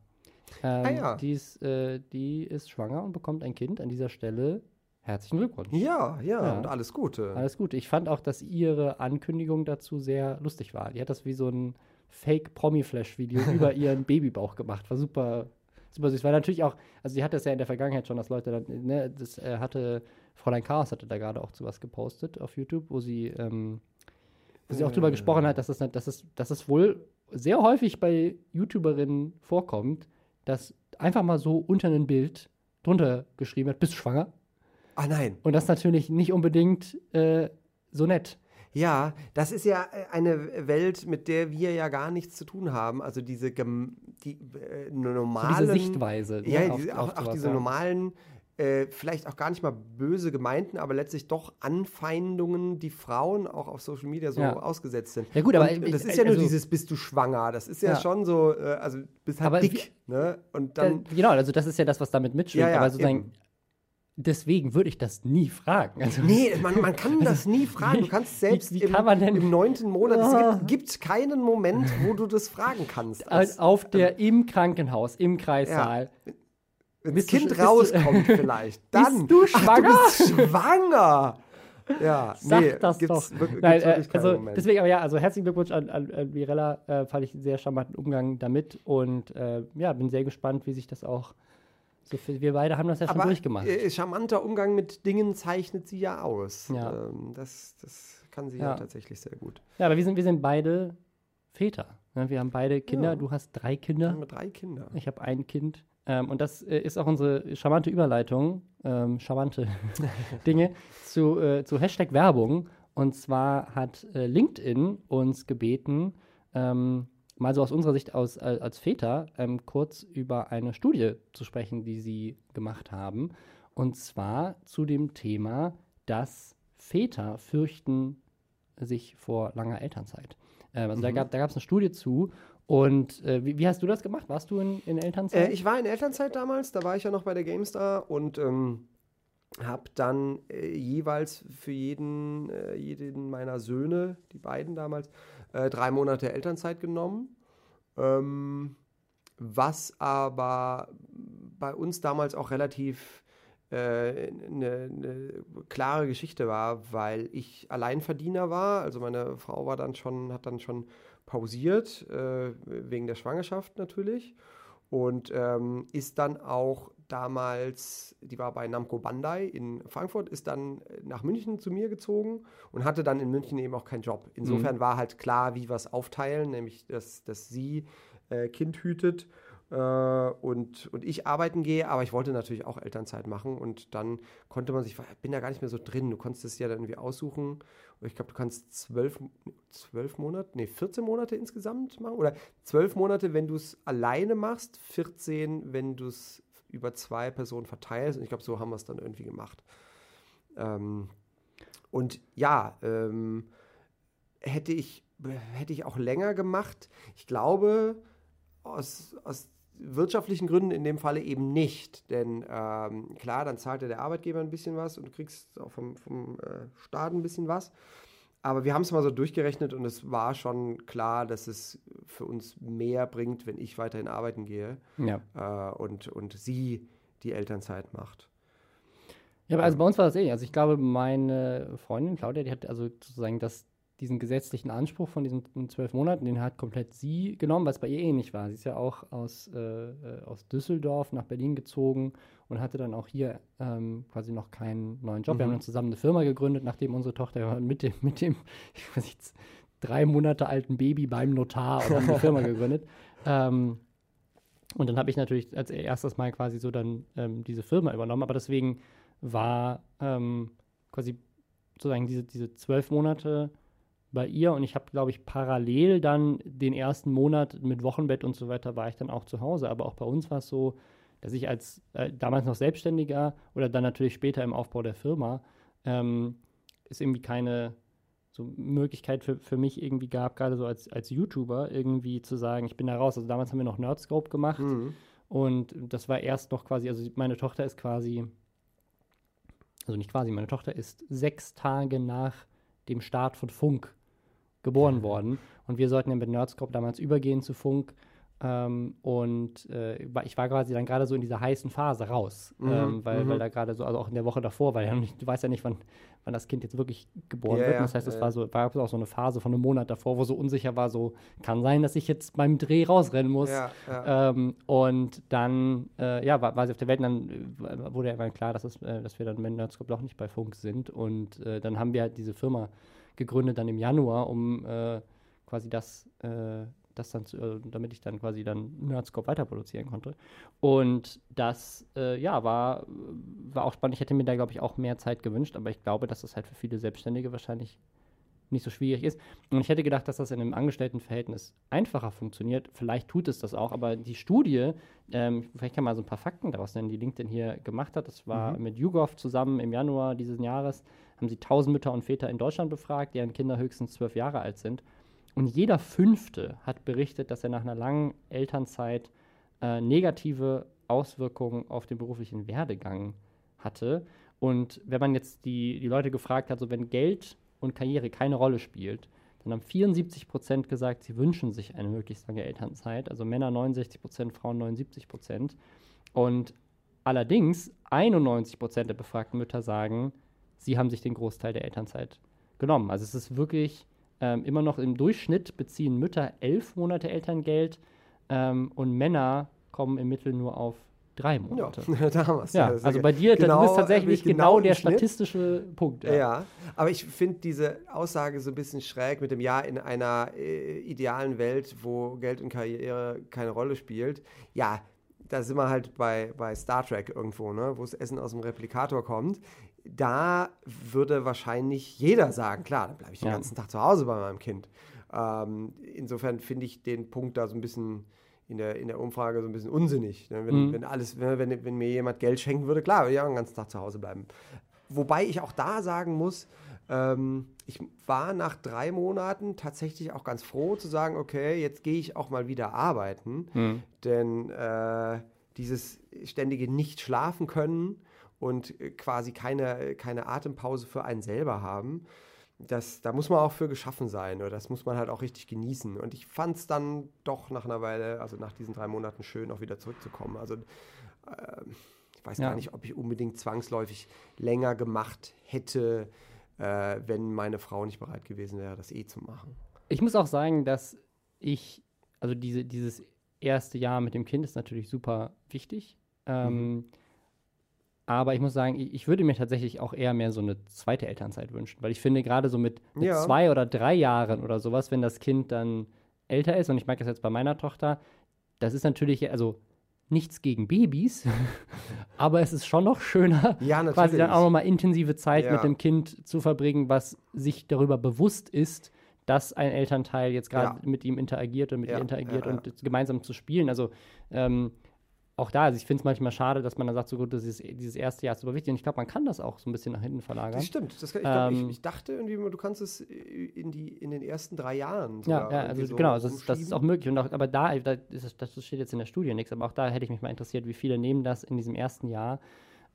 Ähm, Ah, ja. die, ist, äh, die ist schwanger und bekommt ein Kind. An dieser Stelle herzlichen Glückwunsch. Ja, ja, Ja. und alles Gute. Alles gut. Ich fand auch, dass ihre Ankündigung dazu sehr lustig war. Die hat das wie so ein Fake-Promi-Flash-Video über ihren Babybauch gemacht. War super, super süß. Weil natürlich auch, also sie hatte es ja in der Vergangenheit schon, dass Leute dann, ne, das äh, hatte, Fräulein Chaos hatte da gerade auch zu was gepostet auf YouTube, wo sie, ähm, wo sie auch drüber gesprochen hat, dass es, dass, es, dass es wohl sehr häufig bei YouTuberinnen vorkommt, dass einfach mal so unter ein Bild drunter geschrieben wird, bist du schwanger? Ah nein. Und das natürlich nicht unbedingt äh, so nett. Ja, das ist ja äh, eine Welt, mit der wir ja gar nichts zu tun haben. Also diese die äh, So normalen. diese Sichtweise. ne, Ja, auf- diese, auch, auch diese ja. normalen, äh, vielleicht auch gar nicht mal böse gemeinten, aber letztlich doch Anfeindungen, die Frauen auch auf Social Media so Ja. ausgesetzt sind. Ja, gut, aber Und ich- das ist ja nur also- dieses, bist du schwanger? Das ist ja, Ja. schon so, äh, also bist halt Aber dick, ne? Und dann, genau, also das ist ja das, was damit mitschwingt. Aber sozusagen, eben. Deswegen würde ich das nie fragen. Also, Nee, man, man kann das nie fragen. Du kannst selbst wie im, kann man denn- im neunten Monat, es Ah. gibt, gibt keinen Moment, wo du das fragen kannst. als auf der, im Krankenhaus, im Kreissaal. Wenn das bist du Kind bist du- rauskommt vielleicht, dann. du Ach, schwanger? du bist schwanger! Ja, Sag nee, das doch. wirklich- Nein, äh, also Moment. deswegen, aber ja, also herzlichen Glückwunsch an, an, an Mirella. Äh, fand ich einen sehr charmanten Umgang damit und äh, ja, bin sehr gespannt, wie sich das auch so für, wir beide haben das ja schon Aber durchgemacht. äh, charmanter Umgang mit Dingen zeichnet sie ja aus. Ja. Ähm, das, das kann sie ja. Ja. tatsächlich sehr gut. Ja, aber wir sind, wir sind beide Väter. Ne, Wir haben beide Kinder. Ja. Du hast drei Ich Kinder. habe drei Kinder. Ich habe ein Kind. Ähm, und das äh, ist auch unsere charmante Überleitung, ähm, charmante Dinge, zu, äh, zu Hashtag Werbung. Und zwar hat äh, LinkedIn uns gebeten, ähm, mal so aus unserer Sicht aus, äh, als Väter ähm, kurz über eine Studie zu sprechen, die sie gemacht haben. Und zwar zu dem Thema, dass Väter fürchten sich vor langer Elternzeit. Ähm, also da Mhm. gab es eine Studie zu. Und äh, wie, wie hast du das gemacht? Warst du in, in Elternzeit? Äh, ich war in Elternzeit damals, da war ich ja noch bei der GameStar und ähm, habe dann äh, jeweils für jeden, äh, jeden meiner Söhne, die beiden damals, äh, drei Monate Elternzeit genommen. Ähm, was aber bei uns damals auch relativ eine äh, ne klare Geschichte war, weil ich Alleinverdiener war. Also meine Frau war dann schon, hat dann schon pausiert, äh, wegen der Schwangerschaft natürlich. Und ähm, ist dann auch damals, die war bei Namco Bandai in Frankfurt, ist dann nach München zu mir gezogen und hatte dann in München eben auch keinen Job. Insofern war halt klar, wie wir es aufteilen, nämlich dass, dass sie äh, Kind hütet äh, und, und ich arbeiten gehe, aber ich wollte natürlich auch Elternzeit machen und dann konnte man sich, ich bin da gar nicht mehr so drin, du konntest es ja dann irgendwie aussuchen. Und ich glaube, du kannst zwölf, zwölf Monate, nee, 14 Monate insgesamt machen oder zwölf Monate, wenn du es alleine machst, 14, wenn du es über zwei Personen verteilst und ich glaube, so haben wir es dann irgendwie gemacht. Ähm, und ja, ähm, hätte ich, hätte ich auch länger gemacht. Ich glaube, aus, aus wirtschaftlichen Gründen in dem Falle eben nicht. Denn ähm, klar, dann zahlt ja der Arbeitgeber ein bisschen was und du kriegst auch vom, vom äh, Staat ein bisschen was. Aber wir haben es mal so durchgerechnet und es war schon klar, dass es für uns mehr bringt, wenn ich weiterhin arbeiten gehe ja. äh, und, und sie die Elternzeit macht. Ja, aber also bei uns war das eh. Also ich glaube, meine Freundin Claudia, die hat also sozusagen das, diesen gesetzlichen Anspruch von diesen zwölf Monaten, den hat komplett sie genommen, was bei ihr eh nicht war. Sie ist ja auch aus, äh, aus Düsseldorf nach Berlin gezogen und hatte dann auch hier ähm, quasi noch keinen neuen Job. Wir haben dann zusammen eine Firma gegründet, nachdem unsere Tochter mit dem, mit dem ich weiß nicht, drei Monate alten Baby beim Notar und haben die Firma gegründet. Ähm, und dann habe ich natürlich als erstes Mal quasi so dann ähm, diese Firma übernommen, aber deswegen war ähm, quasi sozusagen diese, diese zwölf Monate bei ihr und ich habe, glaube ich, parallel dann den ersten Monat mit Wochenbett und so weiter war ich dann auch zu Hause. Aber auch bei uns war es so, dass ich als äh, damals noch Selbstständiger oder dann natürlich später im Aufbau der Firma ähm, es irgendwie keine so Möglichkeit für, für mich irgendwie gab, gerade so als, als YouTuber irgendwie zu sagen, ich bin da raus. Also damals haben wir noch Nerdscope gemacht Mhm. und das war erst noch quasi, also meine Tochter ist quasi, also nicht quasi, meine Tochter ist sechs Tage nach dem Start von Funk geboren worden. Und wir sollten ja mit Nerdscope damals übergehen zu Funk. Ähm, und äh, ich war quasi dann gerade so in dieser heißen Phase raus, Mhm, ähm, weil, mhm. weil da gerade so, also auch in der Woche davor, weil ja nicht, du weißt ja nicht, wann, wann das Kind jetzt wirklich geboren Ja, wird. Und das heißt, es ja, war so, war auch so eine Phase von einem Monat davor, wo so unsicher war, so kann sein, dass ich jetzt beim Dreh rausrennen muss. Ja. Ähm, und dann, äh, ja, war, war sie auf der Welt und dann äh, wurde irgendwann klar, dass, es, äh, dass wir dann mit Nerdscope doch nicht bei Funk sind. Und äh, dann haben wir halt diese Firma gegründet dann im Januar, um äh, quasi das, das dann, zu, äh, damit ich dann quasi dann Nerdscope weiter produzieren konnte. Und das, äh, ja, war, war auch spannend. Ich hätte mir da, glaube ich, auch mehr Zeit gewünscht, aber ich glaube, dass das halt für viele Selbstständige wahrscheinlich nicht so schwierig ist. Und ich hätte gedacht, dass das in einem Angestelltenverhältnis einfacher funktioniert. Vielleicht tut es das auch, aber die Studie, ähm, vielleicht kann man so ein paar Fakten daraus nennen, die LinkedIn hier gemacht hat. Das war mit YouGov zusammen im Januar dieses Jahres, haben sie 1000 Mütter und Väter in Deutschland befragt, deren Kinder höchstens zwölf Jahre alt sind. Und jeder Fünfte hat berichtet, dass er nach einer langen Elternzeit äh, negative Auswirkungen auf den beruflichen Werdegang hatte. Und wenn man jetzt die, die Leute gefragt hat, so wenn Geld und Karriere keine Rolle spielt, dann haben 74 Prozent gesagt, sie wünschen sich eine möglichst lange Elternzeit. Also Männer 69 Prozent, Frauen 79 Prozent. Und allerdings 91 Prozent der befragten Mütter sagen, sie haben sich den Großteil der Elternzeit genommen. Also es ist wirklich ähm, immer noch im Durchschnitt beziehen Mütter elf Monate Elterngeld ähm, und Männer kommen im Mittel nur auf drei Monate. Ja, damals. Ja, also bei dir, genau, du bist tatsächlich genau, im der Schnitt. statistische Punkt. Ja. aber ich finde diese Aussage so ein bisschen schräg mit dem Ja in einer äh, idealen Welt, wo Geld und Karriere keine Rolle spielt. Ja, da sind wir halt bei, bei Star Trek irgendwo, ne, wo das Essen aus dem Replikator kommt. Da würde wahrscheinlich jeder sagen, klar, dann bleibe ich den Ja. ganzen Tag zu Hause bei meinem Kind. Ähm, insofern finde ich den Punkt da so ein bisschen in der, in der Umfrage so ein bisschen unsinnig. Ne? Wenn, Mhm. wenn, alles, wenn, wenn, wenn mir jemand Geld schenken würde, klar, würde ich auch den ganzen Tag zu Hause bleiben. Wobei ich auch da sagen muss, ähm, ich war nach drei Monaten tatsächlich auch ganz froh zu sagen, okay, jetzt gehe ich auch mal wieder arbeiten. Mhm. Denn äh, dieses ständige nicht schlafen können und äh, quasi keine, keine Atempause für einen selber haben, das, da muss man auch für geschaffen sein oder das muss man halt auch richtig genießen. Und ich fand es dann doch nach einer Weile, also nach diesen drei Monaten schön, auch wieder zurückzukommen. Also äh, ich weiß Ja. gar nicht, ob ich unbedingt zwangsläufig länger gemacht hätte, äh, wenn meine Frau nicht bereit gewesen wäre, das eh zu machen. Ich muss auch sagen, dass ich, also diese, dieses erste Jahr mit dem Kind ist natürlich super wichtig. Ähm, Aber ich muss sagen, ich, ich würde mir tatsächlich auch eher mehr so eine zweite Elternzeit wünschen, weil ich finde, gerade so mit, mit Ja. zwei oder drei Jahren oder sowas, wenn das Kind dann älter ist, und ich merke das jetzt bei meiner Tochter, das ist natürlich, also nichts gegen Babys, aber es ist schon noch schöner, Ja, quasi dann auch nochmal intensive Zeit Ja. mit dem Kind zu verbringen, was sich darüber bewusst ist, dass ein Elternteil jetzt gerade mit ihm interagiert und mit ihr interagiert und gemeinsam zu spielen. Also ähm, auch da, also ich finde es manchmal schade, dass man dann sagt, so gut, das ist, dieses erste Jahr ist super wichtig. Und ich glaube, man kann das auch so ein bisschen nach hinten verlagern. Das stimmt. Das, kann- ich, glaub, Ähm, ich, ich dachte irgendwie, du kannst es in, die, in den ersten drei Jahren. Ja, sogar ja irgendwie also so genau, das, ist- das ist auch möglich. Und auch, aber da, da ist, das steht jetzt in der Studie nichts, aber auch da hätte ich mich mal interessiert, wie viele nehmen das in diesem ersten Jahr.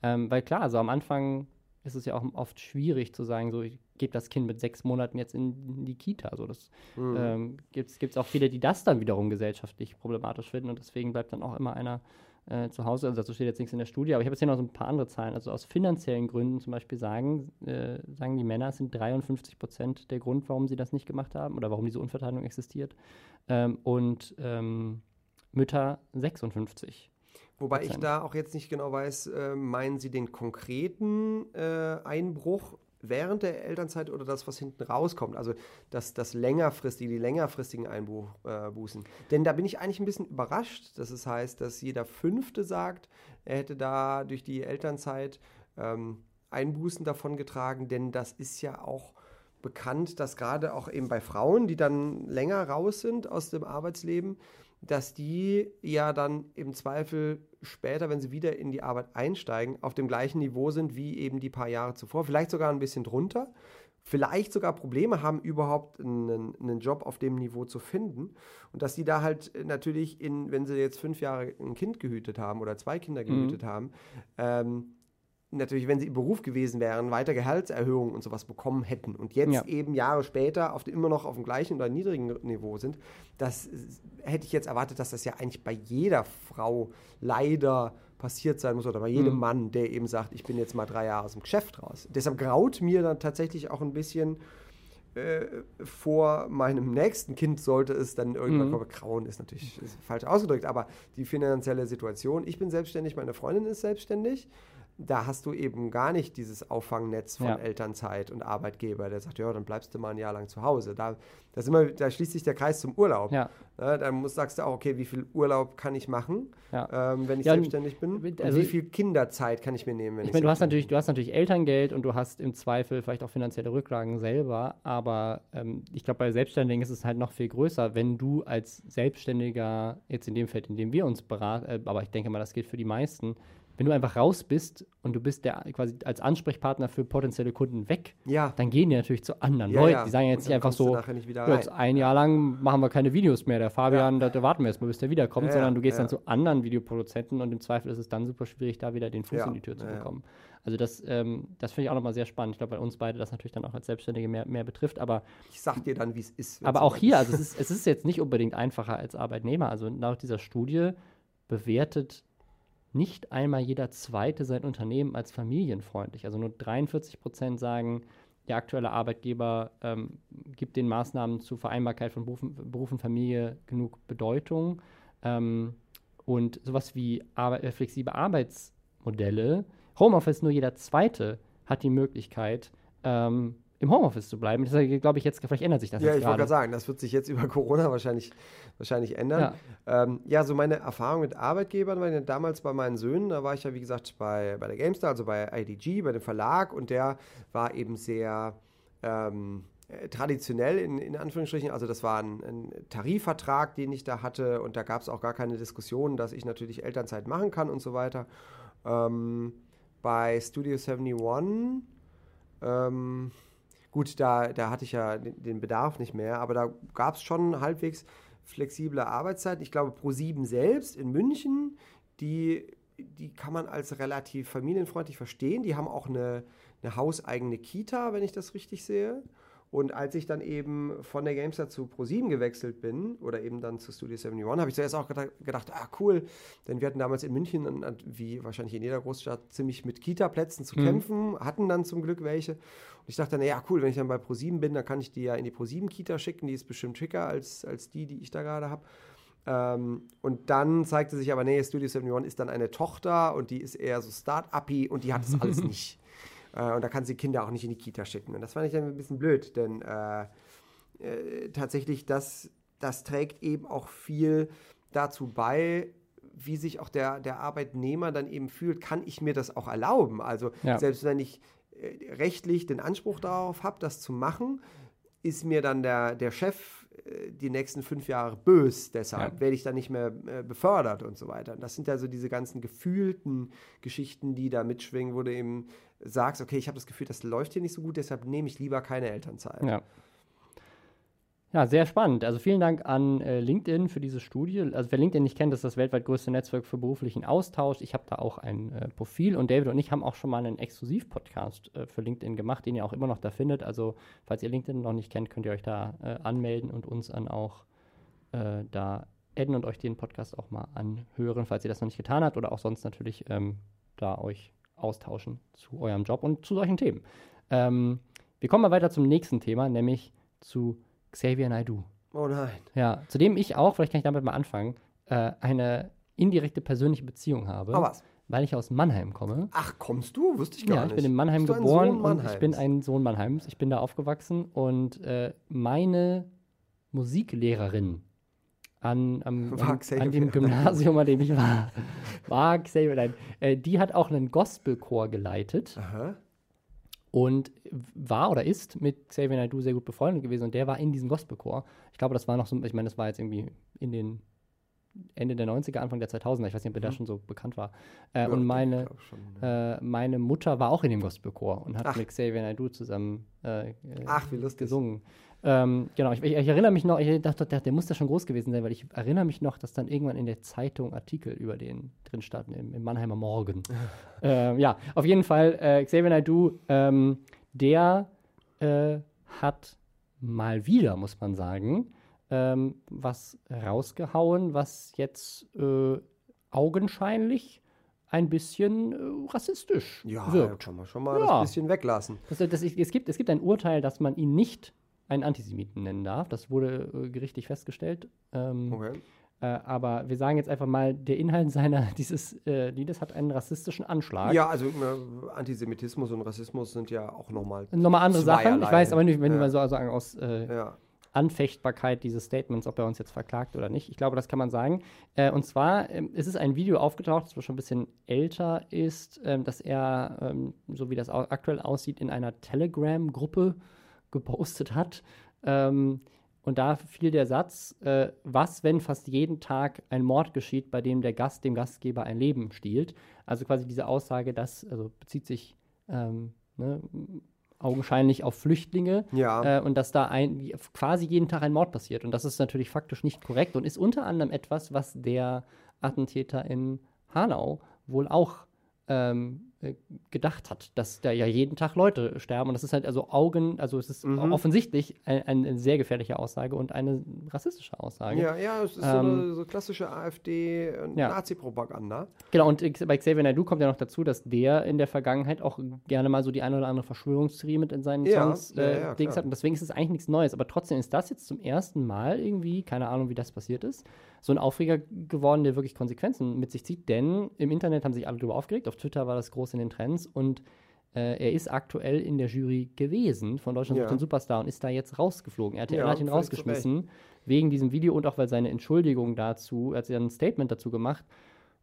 Ähm, weil klar, also am Anfang ist es ja auch oft schwierig zu sagen, so ich gebe das Kind mit sechs Monaten jetzt in die Kita. So, das Mhm. ähm, gibt es auch viele, die das dann wiederum gesellschaftlich problematisch finden und deswegen bleibt dann auch immer einer äh, zu Hause. Also dazu steht jetzt nichts in der Studie, aber ich habe jetzt hier noch so ein paar andere Zahlen. Also aus finanziellen Gründen zum Beispiel sagen, äh, sagen die Männer, es sind 53 Prozent der Grund, warum sie das nicht gemacht haben oder warum diese Unverteilung existiert. Ähm, und ähm, Mütter 56. Wobei ich da auch jetzt nicht genau weiß, äh, meinen Sie den konkreten äh, Einbruch während der Elternzeit oder das, was hinten rauskommt? Also das, das längerfristige, die längerfristigen Einbußen. Äh. Denn da bin ich eigentlich ein bisschen überrascht, dass es heißt, dass jeder Fünfte sagt, er hätte da durch die Elternzeit ähm, Einbußen davon getragen, denn das ist ja auch bekannt, dass gerade auch eben bei Frauen, die dann länger raus sind aus dem Arbeitsleben, dass die ja dann im Zweifel später, wenn sie wieder in die Arbeit einsteigen, auf dem gleichen Niveau sind wie eben die paar Jahre zuvor, vielleicht sogar ein bisschen drunter, vielleicht sogar Probleme haben, überhaupt einen, einen Job auf dem Niveau zu finden. Und dass die da halt natürlich, in, wenn sie jetzt fünf Jahre ein Kind gehütet haben oder zwei Kinder gehütet haben, ähm, natürlich, wenn sie im Beruf gewesen wären, weiter Gehaltserhöhungen und sowas bekommen hätten und jetzt Ja. eben Jahre später auf, immer noch auf dem gleichen oder niedrigen Niveau sind, das hätte ich jetzt erwartet, dass das ja eigentlich bei jeder Frau leider passiert sein muss oder bei jedem Mhm. Mann, der eben sagt, ich bin jetzt mal drei Jahre aus dem Geschäft raus. Deshalb graut mir dann tatsächlich auch ein bisschen äh, vor meinem nächsten Kind sollte es dann irgendwann Mhm. kommen. Grauen ist natürlich ist falsch ausgedrückt, aber die finanzielle Situation. Ich bin selbstständig, meine Freundin ist selbstständig. Da hast du eben gar nicht dieses Auffangnetz von Ja. Elternzeit und Arbeitgeber, der sagt, ja, dann bleibst du mal ein Jahr lang zu Hause. Da, da, sind wir, da schließt sich der Kreis zum Urlaub. Ja. Ne, dann musst, sagst du auch, okay, wie viel Urlaub kann ich machen, Ja. ähm, wenn ich Ja, selbstständig bin? Und also- wie viel Kinderzeit kann ich mir nehmen, wenn ich, Ich meine, du hast selbstständig natürlich, du hast natürlich Elterngeld und du hast im Zweifel vielleicht auch finanzielle Rücklagen selber, aber ähm, ich glaube, bei Selbstständigen ist es halt noch viel größer, wenn du als Selbstständiger, jetzt in dem Feld, in dem wir uns beraten, äh, aber ich denke mal, das gilt für die meisten, wenn du einfach raus bist und du bist der quasi als Ansprechpartner für potenzielle Kunden weg. Ja, dann gehen die natürlich zu anderen Ja, Leuten. ja. Die sagen jetzt nicht einfach so, nicht jetzt ein Jahr lang machen wir keine Videos mehr. Der Fabian, da, da warten wir jetzt mal, bis der wiederkommt, sondern du gehst dann zu anderen Videoproduzenten und im Zweifel ist es dann super schwierig, da wieder den Fuß in die Tür zu bekommen. Also das, ähm, das finde ich auch nochmal sehr spannend. Ich glaube, bei uns beide das natürlich dann auch als Selbstständige mehr, mehr betrifft, aber ich sag dir dann, wie es ist. aber auch hier, also es ist, es ist jetzt nicht unbedingt einfacher als Arbeitnehmer. Also laut dieser Studie bewertet nicht einmal jeder Zweite sein Unternehmen als familienfreundlich. Also nur 43 Prozent sagen, der aktuelle Arbeitgeber ähm, gibt den Maßnahmen zur Vereinbarkeit von Beruf, Beruf und Familie genug Bedeutung. Ähm, Und sowas wie Arbe äh, flexible Arbeitsmodelle, Homeoffice nur jeder Zweite hat die Möglichkeit, ähm, im Homeoffice zu bleiben. Das glaube ich jetzt, vielleicht ändert sich das Ja, jetzt ich wollte gerade. sagen, das wird sich jetzt über Corona wahrscheinlich, wahrscheinlich ändern. Ja. Ähm, ja, so meine Erfahrung mit Arbeitgebern war ja damals bei meinen Söhnen, da war ich ja wie gesagt bei, bei der GameStar, also bei IDG, bei dem Verlag und der war eben sehr ähm, äh, traditionell in, in Anführungsstrichen, also das war ein, ein Tarifvertrag, den ich da hatte und da gab es auch gar keine Diskussion, dass ich natürlich Elternzeit machen kann und so weiter. Ähm, bei Studio 71 ähm, Gut, da, da hatte ich ja den, Bedarf nicht mehr, aber da gab es schon halbwegs flexible Arbeitszeiten. Ich glaube, Pro7 selbst in München, die, die kann man als relativ familienfreundlich verstehen. Die haben auch eine, eine hauseigene Kita, wenn ich das richtig sehe. Und als ich dann eben von der Gamestar zu Pro7 gewechselt bin oder eben dann zu Studio 71, habe ich zuerst auch gedacht, ah cool, denn wir hatten damals in München, wie wahrscheinlich in jeder Großstadt, ziemlich mit Kita-Plätzen zu mhm. kämpfen, hatten dann zum Glück welche. Und ich dachte dann, ja cool, wenn ich dann bei Pro7 bin, dann kann ich die ja in die Pro7-Kita schicken, die ist bestimmt schicker als, als die, die ich da gerade habe. Ähm, und dann zeigte sich aber, nee, Studio 71 ist dann eine Tochter und die ist eher so Start-uppy und die hat das alles nicht. Äh, und da kann sie Kinder auch nicht in die Kita schicken. Und das fand ich dann ein bisschen blöd, denn äh, äh, tatsächlich, das, das trägt eben auch viel dazu bei, wie sich auch der, der Arbeitnehmer dann eben fühlt, kann ich mir das auch erlauben? Also ja. selbst wenn ich äh, rechtlich den Anspruch darauf habe, das zu machen, ist mir dann der, der Chef äh, die nächsten fünf Jahre bös, deshalb ja. werde ich dann nicht mehr befördert und so weiter. Das sind ja so diese ganzen gefühlten Geschichten, die da mitschwingen, wo du eben sagst, okay, ich habe das Gefühl, das läuft hier nicht so gut, deshalb nehme ich lieber keine Elternzeit. Ja. Ja, sehr spannend. Also vielen Dank an äh, LinkedIn für diese Studie. Also wer LinkedIn nicht kennt, ist das weltweit größte Netzwerk für beruflichen Austausch. Ich habe da auch ein äh, Profil und David und ich haben auch schon mal einen Exklusiv-Podcast äh, für LinkedIn gemacht, den ihr auch immer noch da findet. Also falls ihr LinkedIn noch nicht kennt, könnt ihr euch da äh, anmelden und uns dann auch äh, da adden und euch den Podcast auch mal anhören, falls ihr das noch nicht getan habt oder auch sonst natürlich ähm, da euch austauschen zu eurem Job und zu solchen Themen. Ähm, wir kommen mal weiter zum nächsten Thema, nämlich zu Xavier Naidoo. Oh nein. Ja, zu dem ich auch, vielleicht kann ich damit mal anfangen, äh, eine indirekte persönliche Beziehung habe. Oh, was? Weil ich aus Mannheim komme. Ach, kommst du? Wusste ich gar ja, nicht. Ja, ich bin in Mannheim geboren und ich bin ein Sohn Mannheims. Ich bin da aufgewachsen und äh, meine Musiklehrerin an, am, an, an, dem Gymnasium, an dem ich war, war Xavier, nein, äh, die hat auch einen Gospelchor geleitet. Aha und war oder ist mit Xavier Naidoo sehr gut befreundet gewesen und der war in diesem Gospelchor. Ich glaube, das war noch so, ich meine, das war jetzt irgendwie in den Ende der 90er, Anfang der 2000er, ich weiß nicht, ob er mhm. da schon so bekannt war. Äh, ja, und meine, schon, ja. äh, meine Mutter war auch in dem Gospelchor und hat Ach. mit Xavier Naidoo zusammen äh, Ach, wie lustig. gesungen. Ähm, genau, ich, ich, erinnere mich noch, ich dachte, der, der muss da schon groß gewesen sein, weil ich erinnere mich noch, dass dann irgendwann in der Zeitung Artikel über den drin standen, im, im Mannheimer Morgen. ähm, ja, auf jeden Fall, äh, Xavier Naidoo, ähm, der äh, hat mal wieder, muss man sagen, ähm, was rausgehauen, was jetzt äh, augenscheinlich ein bisschen äh, rassistisch ja, wirkt. Ja, kann man schon mal ja. das bisschen weglassen. Das, das, es, gibt, es gibt ein Urteil, dass man ihn nicht einen Antisemiten nennen darf. Das wurde äh, gerichtlich festgestellt. Ähm, okay. Äh, aber wir sagen jetzt einfach mal, der Inhalt seiner dieses äh, Liedes hat einen rassistischen Anschlag. Ja, also äh, Antisemitismus und Rassismus sind ja auch nochmal nochmal andere Sachen. Ich weiß aber nicht, wenn ja. wir so sagen aus äh, ja. Anfechtbarkeit dieses Statements, ob er uns jetzt verklagt oder nicht. Ich glaube, das kann man sagen. Äh, und zwar ähm, ist es ein Video aufgetaucht, das schon ein bisschen älter ist, ähm, dass er, ähm, so wie das aktuell aussieht, in einer Telegram-Gruppe gepostet hat. Ähm, und da fiel der Satz, äh, was, wenn fast jeden Tag ein Mord geschieht, bei dem der Gast dem Gastgeber ein Leben stiehlt. Also quasi diese Aussage, das also bezieht sich ähm, ne, augenscheinlich auf Flüchtlinge ja. äh, und dass da ein, quasi jeden Tag ein Mord passiert. Und das ist natürlich faktisch nicht korrekt und ist unter anderem etwas, was der Attentäter in Hanau wohl auch ähm, äh, gedacht hat, dass da ja jeden Tag Leute sterben. Und das ist halt also Augen, also es ist mhm. offensichtlich ein, eine sehr gefährliche Aussage und eine rassistische Aussage. Ja, ja, es ist ähm, so eine so klassische AfD-Nazi-Propaganda. Ja. Genau, und bei Xavier Naidoo kommt ja noch dazu, dass der in der Vergangenheit auch gerne mal so die eine oder andere Verschwörungstheorie mit in seinen ja, Songs äh, ja, Dings hat. Und deswegen ist es eigentlich nichts Neues. Aber trotzdem ist das jetzt zum ersten Mal irgendwie, keine Ahnung, wie das passiert ist, so ein Aufreger geworden, der wirklich Konsequenzen mit sich zieht, denn im Internet haben sich alle darüber aufgeregt, auf Twitter war das groß in den Trends und äh, er ist aktuell in der Jury gewesen von Deutschland sucht Ja. den Superstar und ist da jetzt rausgeflogen. RTL Ja, hat ihn rausgeschmissen wegen diesem Video und auch weil seine Entschuldigung dazu, er hat ja ein Statement dazu gemacht,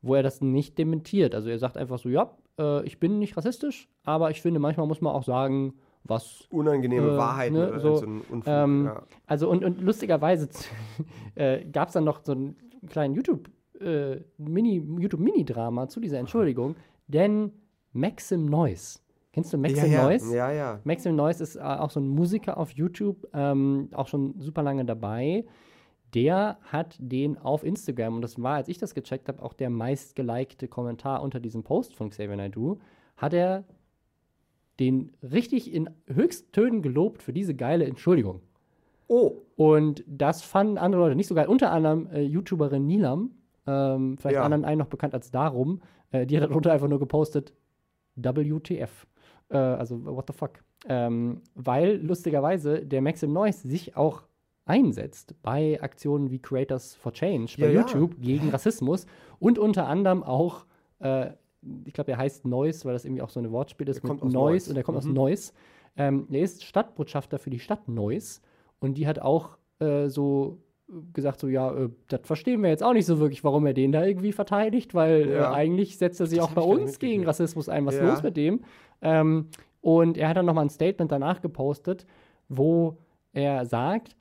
wo er das nicht dementiert. Also er sagt einfach so, ja, äh, ich bin nicht rassistisch, aber ich finde, manchmal muss man auch sagen, was Unangenehme Äh, Wahrheiten ne, oder so, ein Unfug. ähm, ja. Also und, und lustigerweise äh, gab es dann noch so einen kleinen YouTube, äh, Mini, YouTube-Mini-Drama zu dieser Entschuldigung, denn Maxim Noise. Kennst du Maxim ja, ja. Noise? Ja, ja. Maxim Noise ist äh, auch so ein Musiker auf YouTube, ähm, auch schon super lange dabei. Der hat den auf Instagram, und das war, als ich das gecheckt habe, auch der meistgelikte Kommentar unter diesem Post von Xavier Naidoo, hat er den richtig in Höchsttönen gelobt für diese geile Entschuldigung. Oh, Und das fanden andere Leute nicht so geil. Unter anderem äh, YouTuberin Nilam, ähm, vielleicht Ja. anderen einen noch bekannt als Darum, äh, die hat darunter einfach nur gepostet, WTF. Äh, also, what the fuck. Ähm, weil lustigerweise der Maxim Noise sich auch einsetzt bei Aktionen wie Creators for Change bei Ja, ja. YouTube gegen Rassismus und unter anderem auch, äh, ich glaube, er heißt Noise, weil das irgendwie auch so ein Wortspiel ist kommt mit aus Noise Neuss. und er kommt aus Mhm. Neuss. Ähm, er ist Stadtbotschafter für die Stadt Neuss und die hat auch äh, so gesagt, so ja, äh, das verstehen wir jetzt auch nicht so wirklich, warum er den da irgendwie verteidigt, weil äh, Ja. eigentlich setzt er sich Das auch bei uns gegen. Rassismus ein. Was ist Ja. los mit dem? Ähm, und er hat dann nochmal ein Statement danach gepostet, wo er sagt,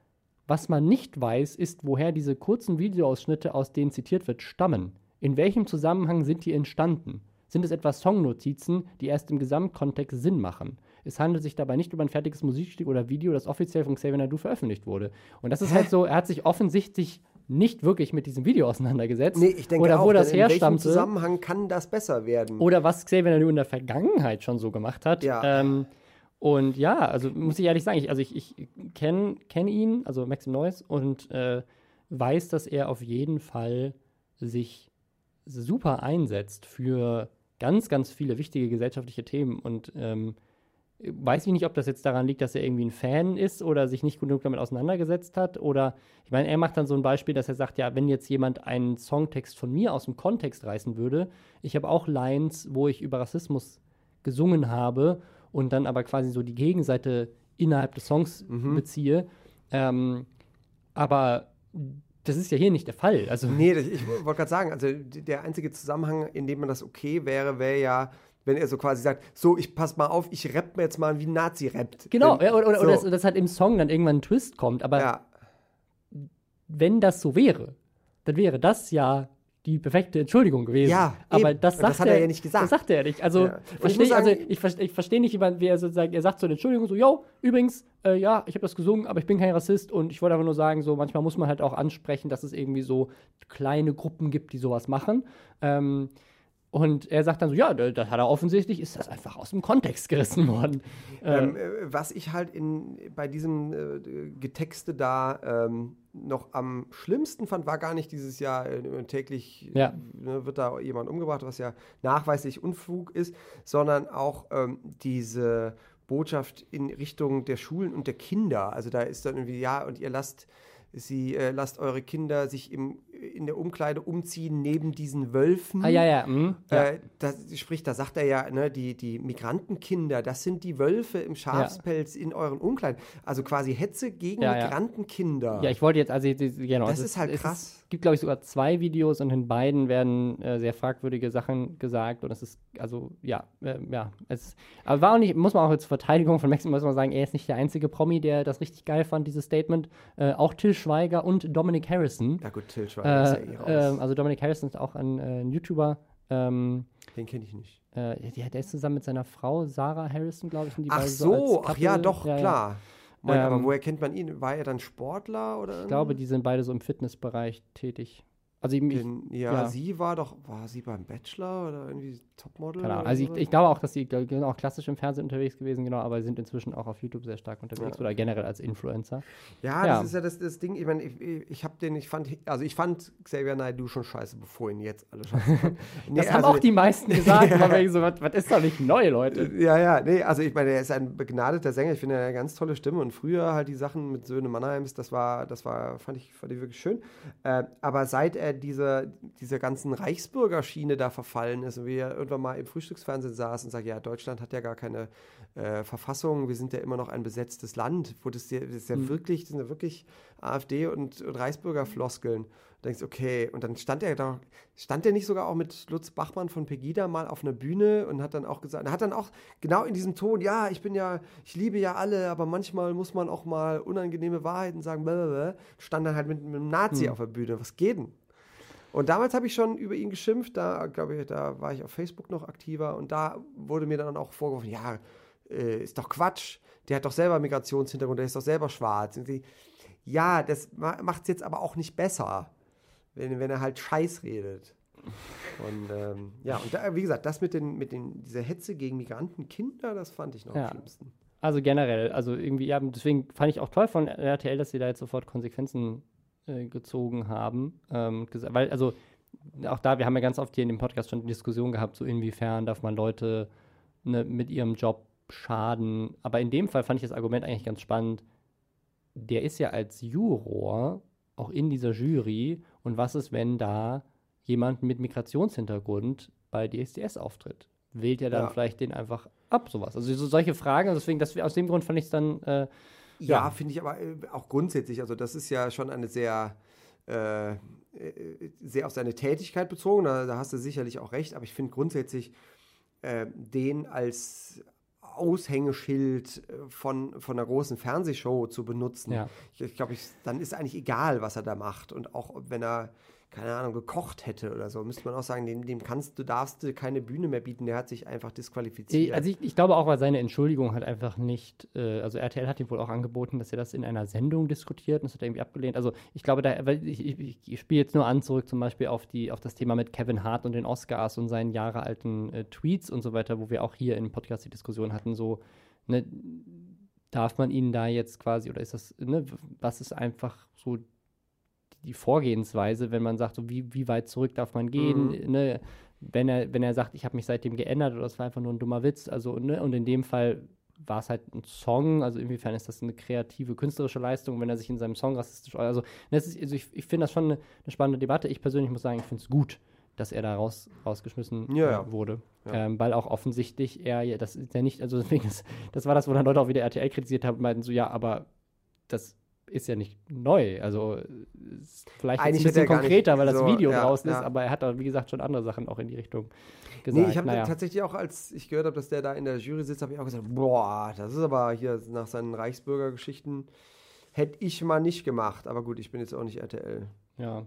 was man nicht weiß, ist, woher diese kurzen Videoausschnitte, aus denen zitiert wird, stammen. In welchem Zusammenhang sind die entstanden? Sind es etwa Songnotizen, die erst im Gesamtkontext Sinn machen? Es handelt sich dabei nicht über ein fertiges Musikstück oder Video, das offiziell von Xavier Naidoo veröffentlicht wurde. Und das ist Hä? halt so, er hat sich offensichtlich nicht wirklich mit diesem Video auseinandergesetzt. nee, ich denke oder auch, wo das in welchem. Zusammenhang kann das besser werden? Oder was Xavier Naidoo in der Vergangenheit schon so gemacht hat. Ja. Ähm, und ja, also muss ich ehrlich sagen, ich, also ich, ich kenne kenn ihn, also Maxim Neuss, und äh, weiß, dass er auf jeden Fall sich super einsetzt für ganz, ganz viele wichtige gesellschaftliche Themen. Und ähm, weiß ich nicht, ob das jetzt daran liegt, dass er irgendwie ein Fan ist oder sich nicht genug damit auseinandergesetzt hat. Oder ich meine, er macht dann so ein Beispiel, dass er sagt, ja, wenn jetzt jemand einen Songtext von mir aus dem Kontext reißen würde, ich habe auch Lines, wo ich über Rassismus gesungen habe und dann aber quasi so die Gegenseite innerhalb des Songs beziehe. Ähm, aber das ist ja hier nicht der Fall. Also Nee, das, ich wollte gerade sagen, also der einzige Zusammenhang, in dem man das okay wäre, wäre ja, wenn er so quasi sagt, so, ich pass mal auf, ich rapp mir jetzt mal, wie ein Nazi rappt. Genau, Wenn- ja, oder, oder, so, oder dass, dass halt im Song dann irgendwann ein Twist kommt. Aber ja, wenn das so wäre, dann wäre das ja die perfekte Entschuldigung gewesen. Ja, aber eben. das sagt das hat er ja nicht gesagt. Das sagt er nicht. Also, Ja. Ich muss also sagen- ich, verstehe ich verstehe nicht, wie, er sozusagen, er sagt so eine Entschuldigung, so, yo, übrigens, äh, ja, ich habe das gesungen, aber ich bin kein Rassist und ich wollte einfach nur sagen, so, manchmal muss man halt auch ansprechen, dass es irgendwie so kleine Gruppen gibt, die sowas machen. Ähm, und er sagt dann so, ja, da- das hat er offensichtlich, ist das einfach aus dem Kontext gerissen worden. Ähm, äh, was ich halt in, bei diesem äh, Getexte da ähm, noch am schlimmsten fand, war gar nicht dieses Jahr äh, täglich Ja. ne, wird da jemand umgebracht, was ja nachweislich Unfug ist, sondern auch ähm, diese Botschaft in Richtung der Schulen und der Kinder. Also da ist dann irgendwie, ja, und ihr lasst sie, äh, lasst eure Kinder sich im, in der Umkleide umziehen neben diesen Wölfen. ah, ja, ja, mh, ja. Äh, das, sprich, da sagt er ja, ne, die, die Migrantenkinder, das sind die Wölfe im Schafspelz in euren Umkleiden. Also quasi Hetze gegen Ja, ja. Migrantenkinder. Ja, ich wollte jetzt, also genau. Das es ist halt krass. Es gibt, glaube ich, sogar zwei Videos und in beiden werden äh, sehr fragwürdige Sachen gesagt und es ist, also, ja, äh, ja. Es, aber war auch nicht, muss man auch jetzt zur Verteidigung von Maxim, muss man sagen, er ist nicht der einzige Promi, der das richtig geil fand, dieses Statement. Äh, auch Till Schweiger und Dominic Harrison. Na gut, Till Schweiger ja Äh, ähm, also Dominic Harrison ist auch ein, äh, ein YouTuber. Ähm, Den kenne ich nicht. äh, der, der ist zusammen mit seiner Frau Sarah Harrison, glaube ich. sind die Ach so, als ach ja, doch, klar. Moment, Ähm, aber woher kennt man ihn? War er dann Sportler oder? Ich glaube, die sind beide so im Fitnessbereich tätig. Also ich, Den, ja, ja. sie war doch, war sie beim Bachelor oder irgendwie Topmodel? Keine Ahnung. oder Also ich, ich glaube auch, dass sie sind auch klassisch im Fernsehen unterwegs gewesen, genau, aber sie sind inzwischen auch auf YouTube sehr stark unterwegs Ja. oder generell als Influencer. Ja, Ja. das ist ja das, das Ding. Ich meine, ich, ich, ich habe den, ich fand, also ich fand Xavier Naidoo schon scheiße, bevor ihn jetzt alle scheiße. Nee, Das haben also- auch die meisten gesagt, aber wegen so, was, was ist doch nicht neu, Leute? Ja, ja, nee, also ich meine, er ist ein begnadeter Sänger. Ich finde, er hat eine ganz tolle Stimme. Und früher halt die Sachen mit Söhne Mannheims, das war, das war, fand ich, fand ich wirklich schön. Äh, aber seit er diese, dieser ganzen Reichsbürgerschiene da verfallen ist und wie er irgendwann mal im Frühstücksfernsehen saß und sagt, ja, Deutschland hat ja gar keine äh, Verfassung, wir sind ja immer noch ein besetztes Land, wo das, ja- das ist ja Mhm. wirklich, das sind ja wirklich AfD und, und Reichsbürgerfloskeln. Du denkst, okay, und dann stand er da, stand er nicht sogar auch mit Lutz Bachmann von Pegida mal auf einer Bühne und hat dann auch gesagt, er hat dann auch genau in diesem Ton, ja, ich bin ja, ich liebe ja alle, aber manchmal muss man auch mal unangenehme Wahrheiten sagen, blablabla. stand dann halt mit, mit einem Nazi Hm. auf der Bühne, was geht denn? Und damals habe ich schon über ihn geschimpft, da glaube ich, da war ich auf Facebook noch aktiver und da wurde mir dann auch vorgeworfen, ja, äh, ist doch Quatsch, der hat doch selber Migrationshintergrund, der ist doch selber schwarz. Und sie, ja, das macht es jetzt aber auch nicht besser, wenn, wenn er halt Scheiß redet. Und ähm, ja, und da, wie gesagt, das mit, den, mit den, dieser Hetze gegen Migrantenkinder, das fand ich noch Ja. am schlimmsten. Also generell, also irgendwie, ja, deswegen fand ich auch toll von RTL, dass sie da jetzt sofort Konsequenzen äh, gezogen haben. Ähm, weil, also, auch da, wir haben ja ganz oft hier in dem Podcast schon die Diskussion gehabt, so inwiefern darf man Leute ne, mit ihrem Job schaden. Aber in dem Fall fand ich das Argument eigentlich ganz spannend. Der ist ja als Juror auch in dieser Jury. Und was ist, wenn da jemand mit Migrationshintergrund bei DSDS auftritt? Wählt er dann Ja. vielleicht den einfach ab, sowas? Also so solche Fragen. Und deswegen, das, aus dem Grund fand ich es dann. Äh, Ja, Ja. finde ich aber äh, auch grundsätzlich. Also, das ist ja schon eine sehr, äh, äh, sehr auf seine Tätigkeit bezogen. Da, da hast du sicherlich auch recht. Aber ich finde grundsätzlich, äh, den als Aushängeschild äh, von, von einer großen Fernsehshow zu benutzen. Ja. Ich, ich glaube, ich, dann ist eigentlich egal, was er da macht. Und auch wenn er, keine Ahnung, gekocht hätte oder so, müsste man auch sagen, dem, dem kannst du, darfst du keine Bühne mehr bieten. Der hat sich einfach disqualifiziert. Also ich, ich glaube auch, weil seine Entschuldigung hat einfach nicht, äh, also RTL hat ihm wohl auch angeboten, dass er das in einer Sendung diskutiert und das hat er irgendwie abgelehnt. Also ich glaube, da, ich, ich, ich spiele jetzt nur an zurück zum Beispiel auf die, auf das Thema mit Kevin Hart und den Oscars und seinen jahrealten äh, Tweets und so weiter, wo wir auch hier im Podcast die Diskussion hatten, so, ne, darf man ihn da jetzt quasi, oder ist das, ne, was ist einfach so die Vorgehensweise, wenn man sagt, so wie, wie weit zurück darf man gehen, Mhm. ne, wenn er, wenn er sagt, ich habe mich seitdem geändert oder das war einfach nur ein dummer Witz, also, ne, und in dem Fall war es halt ein Song, also inwiefern ist das eine kreative, künstlerische Leistung, wenn er sich in seinem Song rassistisch, also, das ist, also ich, ich finde das schon eine, eine spannende Debatte. Ich persönlich muss sagen, ich finde es gut, dass er da raus, rausgeschmissen Ja, äh, wurde. Ja. Ähm, weil auch offensichtlich er, das ist ja nicht, also deswegen, das, das war das, wo dann Leute auch wieder RTL kritisiert haben und meinten so, ja, aber das ist ja nicht neu. Also ist vielleicht Eigentlich ein bisschen er konkreter, weil das so- Video ja, draußen ist, ja. aber er hat auch, wie gesagt, schon andere Sachen auch in die Richtung gesagt. Nee, ich habe naja. tatsächlich auch, als ich gehört habe, dass der da in der Jury sitzt, habe ich auch gesagt, boah, das ist aber hier nach seinen Reichsbürgergeschichten hätte ich mal nicht gemacht. Aber gut, ich bin jetzt auch nicht RTL. Ja.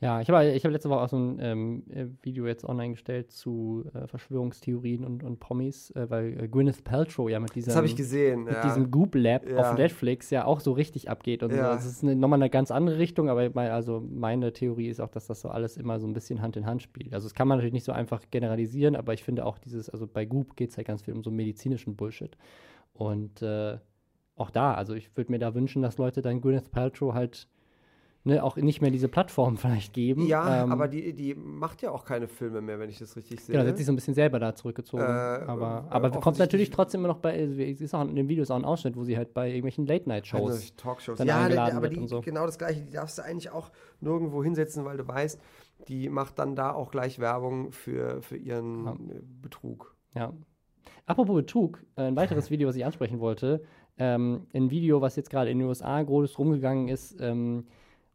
Ja, ich habe ich hab letzte Woche auch so ein ähm, äh, Video jetzt online gestellt zu äh, Verschwörungstheorien und, und Promis, äh, weil äh, Gwyneth Paltrow ja mit diesem, Das habe ich gesehen. mit ja. diesem Goop Lab Ja. auf Netflix ja auch so richtig abgeht. Und so. Ja. Das ist eine, nochmal eine ganz andere Richtung, aber mein, also meine Theorie ist auch, dass das so alles immer so ein bisschen Hand in Hand spielt. Also das kann man natürlich nicht so einfach generalisieren, aber ich finde auch dieses, also bei Goop geht es halt ganz viel um so medizinischen Bullshit. Und äh, auch da, also ich würde mir da wünschen, dass Leute dann Gwyneth Paltrow halt ne, auch nicht mehr diese Plattform vielleicht geben. ja, Ähm, aber die, die macht ja auch keine Filme mehr, wenn ich das richtig sehe. Genau, sie hat sich so ein bisschen selber da zurückgezogen. Äh, aber äh, aber kommt natürlich trotzdem immer noch bei, sie ist auch in dem Video ist auch ein Ausschnitt, wo sie halt bei irgendwelchen Late-Night-Shows. Also Talkshows. dann Ja, eingeladen aber wird die, und so. genau das Gleiche. Die darfst du eigentlich auch nirgendwo hinsetzen, weil du weißt, die macht dann da auch gleich Werbung für, für ihren Ja. Betrug. Ja. Apropos Betrug, äh, ein weiteres Video, was ich ansprechen wollte. Ähm, ein Video, was jetzt gerade in den USA groß rumgegangen ist, ähm,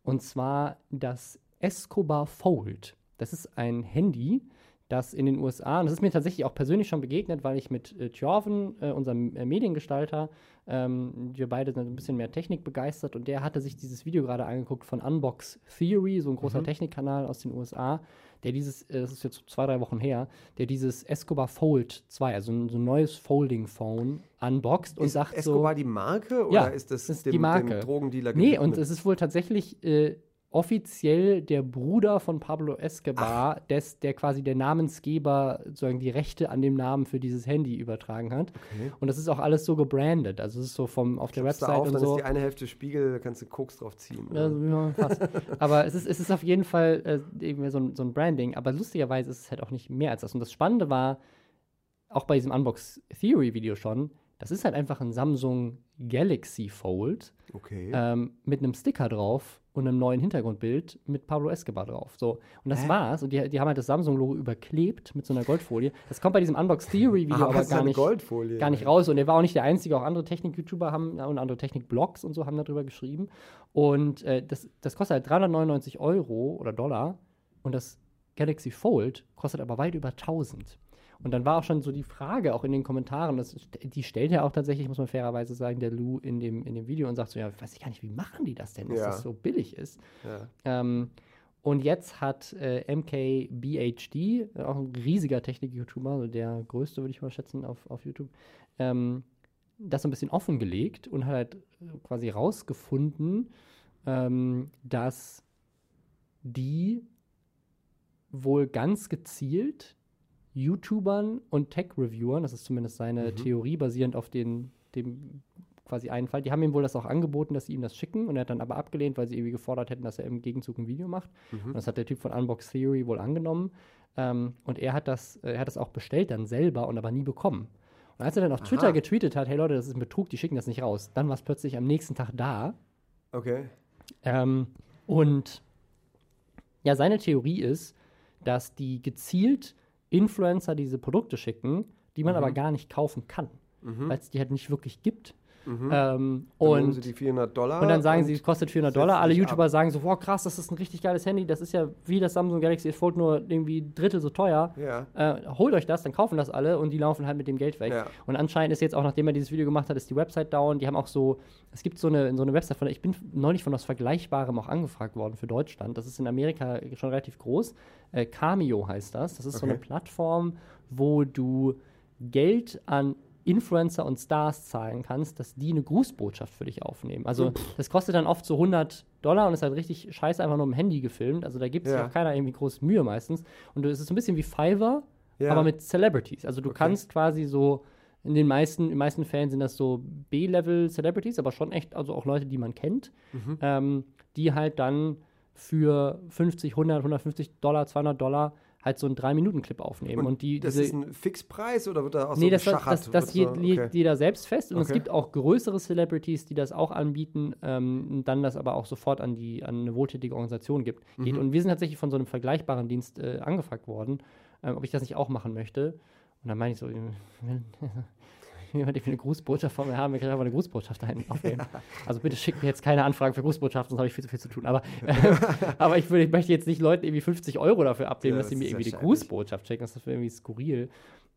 und zwar das Escobar Fold. Das ist ein Handy, das in den USA, und das ist mir tatsächlich auch persönlich schon begegnet, weil ich mit äh, Thjörven, äh, unserem äh, Mediengestalter, ähm, wir beide sind ein bisschen mehr Technik begeistert und der hatte sich dieses Video gerade angeguckt von Unbox Theory, so ein großer Technikkanal aus den USA, der dieses, äh, das ist jetzt zwei, drei Wochen her, der dieses Escobar Fold 2, also ein, so ein neues Folding-Phone, unboxt und ist sagt Escobar so. die Marke oder Ja, ist das, ist dem, die Marke. dem Drogendealer Nee, gewidmet? und es ist wohl tatsächlich äh, offiziell der Bruder von Pablo Escobar, des, der quasi der Namensgeber sozusagen die Rechte an dem Namen für dieses Handy übertragen hat. Okay. Und das ist auch alles so gebrandet. Also es ist so vom auf der Klappst Website auf, und dann so. ist die eine Hälfte Spiegel, da kannst du Koks drauf ziehen. Also, ja, fast. Aber es ist, es ist auf jeden Fall äh, irgendwie so ein, so ein Branding. Aber lustigerweise ist es halt auch nicht mehr als das. Und das Spannende war, auch bei diesem Unbox Theory Video schon, das ist halt einfach ein Samsung Galaxy Fold okay. ähm, mit einem Sticker drauf und einem neuen Hintergrundbild mit Pablo Escobar drauf. So. Und das Hä? war's. Und die, die haben halt das Samsung-Logo überklebt mit so einer Goldfolie. Das kommt bei diesem Unbox Theory Video Ah, aber ist gar nicht, Goldfolie. gar nicht raus. Und er war auch nicht der Einzige. Auch andere Technik-YouTuber haben und andere Technik-Blogs und so haben darüber geschrieben. Und äh, das, das kostet halt 399 Euro oder Dollar. Und das Galaxy Fold kostet aber weit über 1000. Und dann war auch schon so die Frage, auch in den Kommentaren, das, die stellt ja auch tatsächlich, muss man fairerweise sagen, der Lou in dem, in dem Video und sagt so, ja, weiß ich gar nicht, wie machen die das denn, dass Ja. das so billig ist. Ja. Ähm, und jetzt hat äh, MKBHD, äh, auch ein riesiger Technik-YouTuber, also der größte, würde ich mal schätzen, auf, auf YouTube, ähm, das so ein bisschen offengelegt und hat halt äh, quasi rausgefunden, ähm, dass die wohl ganz gezielt YouTubern und Tech-Reviewern, das ist zumindest seine Mhm. Theorie basierend auf den, dem quasi einen Fall, die haben ihm wohl das auch angeboten, dass sie ihm das schicken und er hat dann aber abgelehnt, weil sie irgendwie gefordert hätten, dass er im Gegenzug ein Video macht. Mhm. Und das hat der Typ von Unbox Theory wohl angenommen. Ähm, und er hat das, äh, er hat das auch bestellt dann selber und aber nie bekommen. Und als er dann auf Twitter Aha. getweetet hat, hey Leute, das ist ein Betrug, die schicken das nicht raus, dann war es plötzlich am nächsten Tag da. Okay. Ähm, und ja, seine Theorie ist, dass die gezielt Influencer diese Produkte schicken, die man Mhm. aber gar nicht kaufen kann, Mhm. weil es die halt nicht wirklich gibt. Mhm. Ähm, und sie die 400 Dollar. und dann sagen und- sie, es kostet 400 setzen Dollar. Alle YouTuber ab. sagen so, wow, krass, das ist ein richtig geiles Handy. Das ist ja wie das Samsung Galaxy Fold, nur irgendwie Drittel so teuer. Ja. Äh, holt euch das, dann kaufen das alle und die laufen halt mit dem Geld weg. Ja. Und anscheinend ist jetzt auch, nachdem er dieses Video gemacht hat, ist die Website down. Die haben auch so, es gibt so eine, so eine Website von, ich bin neulich von was Vergleichbarem auch angefragt worden für Deutschland. Das ist in Amerika schon relativ groß. Äh, Cameo heißt das. Das ist so Okay. eine Plattform, wo du Geld an Influencer und Stars zahlen kannst, dass die eine Grußbotschaft für dich aufnehmen. Also das kostet dann oft so 100 Dollar und ist halt richtig scheiße einfach nur im Handy gefilmt. Also da gibt sich Ja. auch keiner irgendwie groß Mühe meistens. Und es ist so ein bisschen wie Fiverr, Ja. aber mit Celebrities. Also du Okay. kannst quasi so, in den meisten, in den meisten Fällen sind das so B-Level-Celebrities, aber schon echt, also auch Leute, die man kennt, Mhm. ähm, die halt dann für 50, 100, 150 Dollar, 200 Dollar halt so einen 3-Minuten-Clip aufnehmen. Und, die, das diese, ist ein Fixpreis oder wird da auch so nee, das, das, das, das Wird je, so- legt jeder selbst fest. Und es Okay. gibt auch größere Celebrities, die das auch anbieten, ähm, und dann das aber auch sofort an, die, an eine wohltätige Organisation gibt. Geht. Mhm. Und wir sind tatsächlich von so einem vergleichbaren Dienst äh, angefragt worden, ähm, ob ich das nicht auch machen möchte. Und dann meine ich so, jemand, der eine Grußbotschaft von mir haben, wir können einfach eine Grußbotschaft dahin aufnehmen. Also bitte schickt mir jetzt keine Anfragen für Grußbotschaften, sonst habe ich viel zu viel zu tun. Aber, aber ich, würde, ich möchte jetzt nicht Leuten irgendwie 50 Euro dafür abnehmen, Ja, dass sie mir irgendwie die wahrscheinlich. Grußbotschaft schicken. Das ist irgendwie skurril.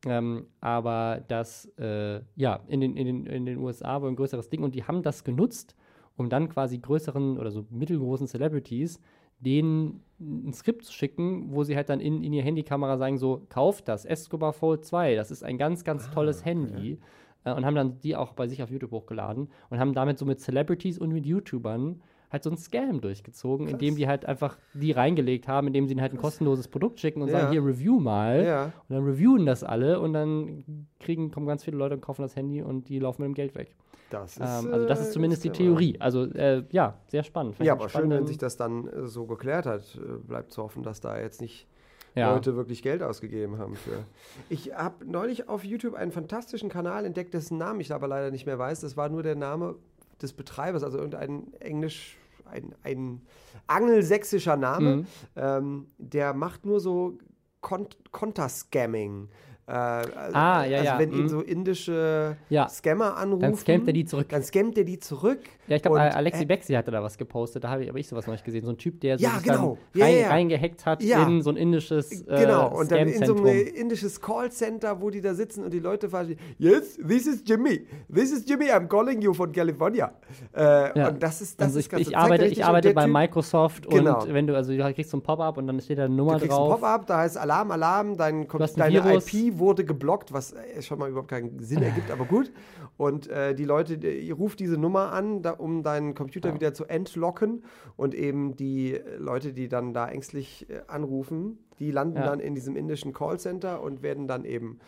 Ähm, aber das, äh, ja, in den, in, den, in den USA war ein größeres Ding und die haben das genutzt, um dann quasi größeren oder so mittelgroßen Celebrities denen ein Skript zu schicken, wo sie halt dann in, in ihr Handykamera sagen, so, kauft das, Escobar Fold 2, das ist ein ganz, ganz tolles Handy. Äh, und haben dann die auch bei sich auf YouTube hochgeladen und haben damit so mit Celebrities und mit YouTubern halt so einen Scam durchgezogen, indem die halt einfach die reingelegt haben, indem sie ihnen halt ein kostenloses Produkt schicken und Ja. sagen, hier, review mal. Ja. Und dann reviewen das alle und dann kriegen, kommen ganz viele Leute und kaufen das Handy und die laufen mit dem Geld weg. Das ist, Ähm, also das äh, ist zumindest die. Theorie. Also äh, ja, sehr spannend. Fand Ja, aber schön, wenn sich das dann äh, so geklärt hat. Äh, bleibt zu hoffen, dass da jetzt nicht ja. Leute wirklich Geld ausgegeben haben für. Ich habe neulich auf YouTube einen fantastischen Kanal entdeckt, dessen Namen ich aber leider nicht mehr weiß. Das war nur der Name des Betreibers, also irgendein Englisch, ein, ein angelsächsischer Name. Mhm. Ähm, der macht nur so Kon Konterscamming. Äh, also, Ah, ja, also ja, wenn ihn mhm. so indische Ja. Scammer anrufen, Dann scammt er die zurück. dann scammt er die zurück. Ja, ich glaube, Alexi äh, Bexi hatte da was gepostet. Da habe ich, aber ich sowas noch nicht gesehen. So ein Typ, der so Ja, sich genau. Ja, rein, ja, reingehackt hat in so ein indisches äh, Genau, und dann in so einem indisches Callcenter, wo die da sitzen und die Leute fragen, yes, this is Jimmy, this is Jimmy, I'm calling you von California. Äh. Und das ist, das also ist ich, ganz ich arbeite, ich arbeite bei Typ- Microsoft Genau. und wenn du, also du kriegst so ein Pop-up und dann steht da eine Nummer Du kriegst ein drauf. Pop-up, da heißt Alarm, Alarm, dein, ein deine Virus. IP wurde geblockt, was äh, schon mal überhaupt keinen Sinn ergibt, aber gut. Und äh, die Leute, die, ruft diese Nummer an, da, um deinen Computer Ja. wieder zu entlocken. Und eben die Leute, die dann da ängstlich äh, anrufen, die landen Ja. dann in diesem indischen Callcenter und werden dann eben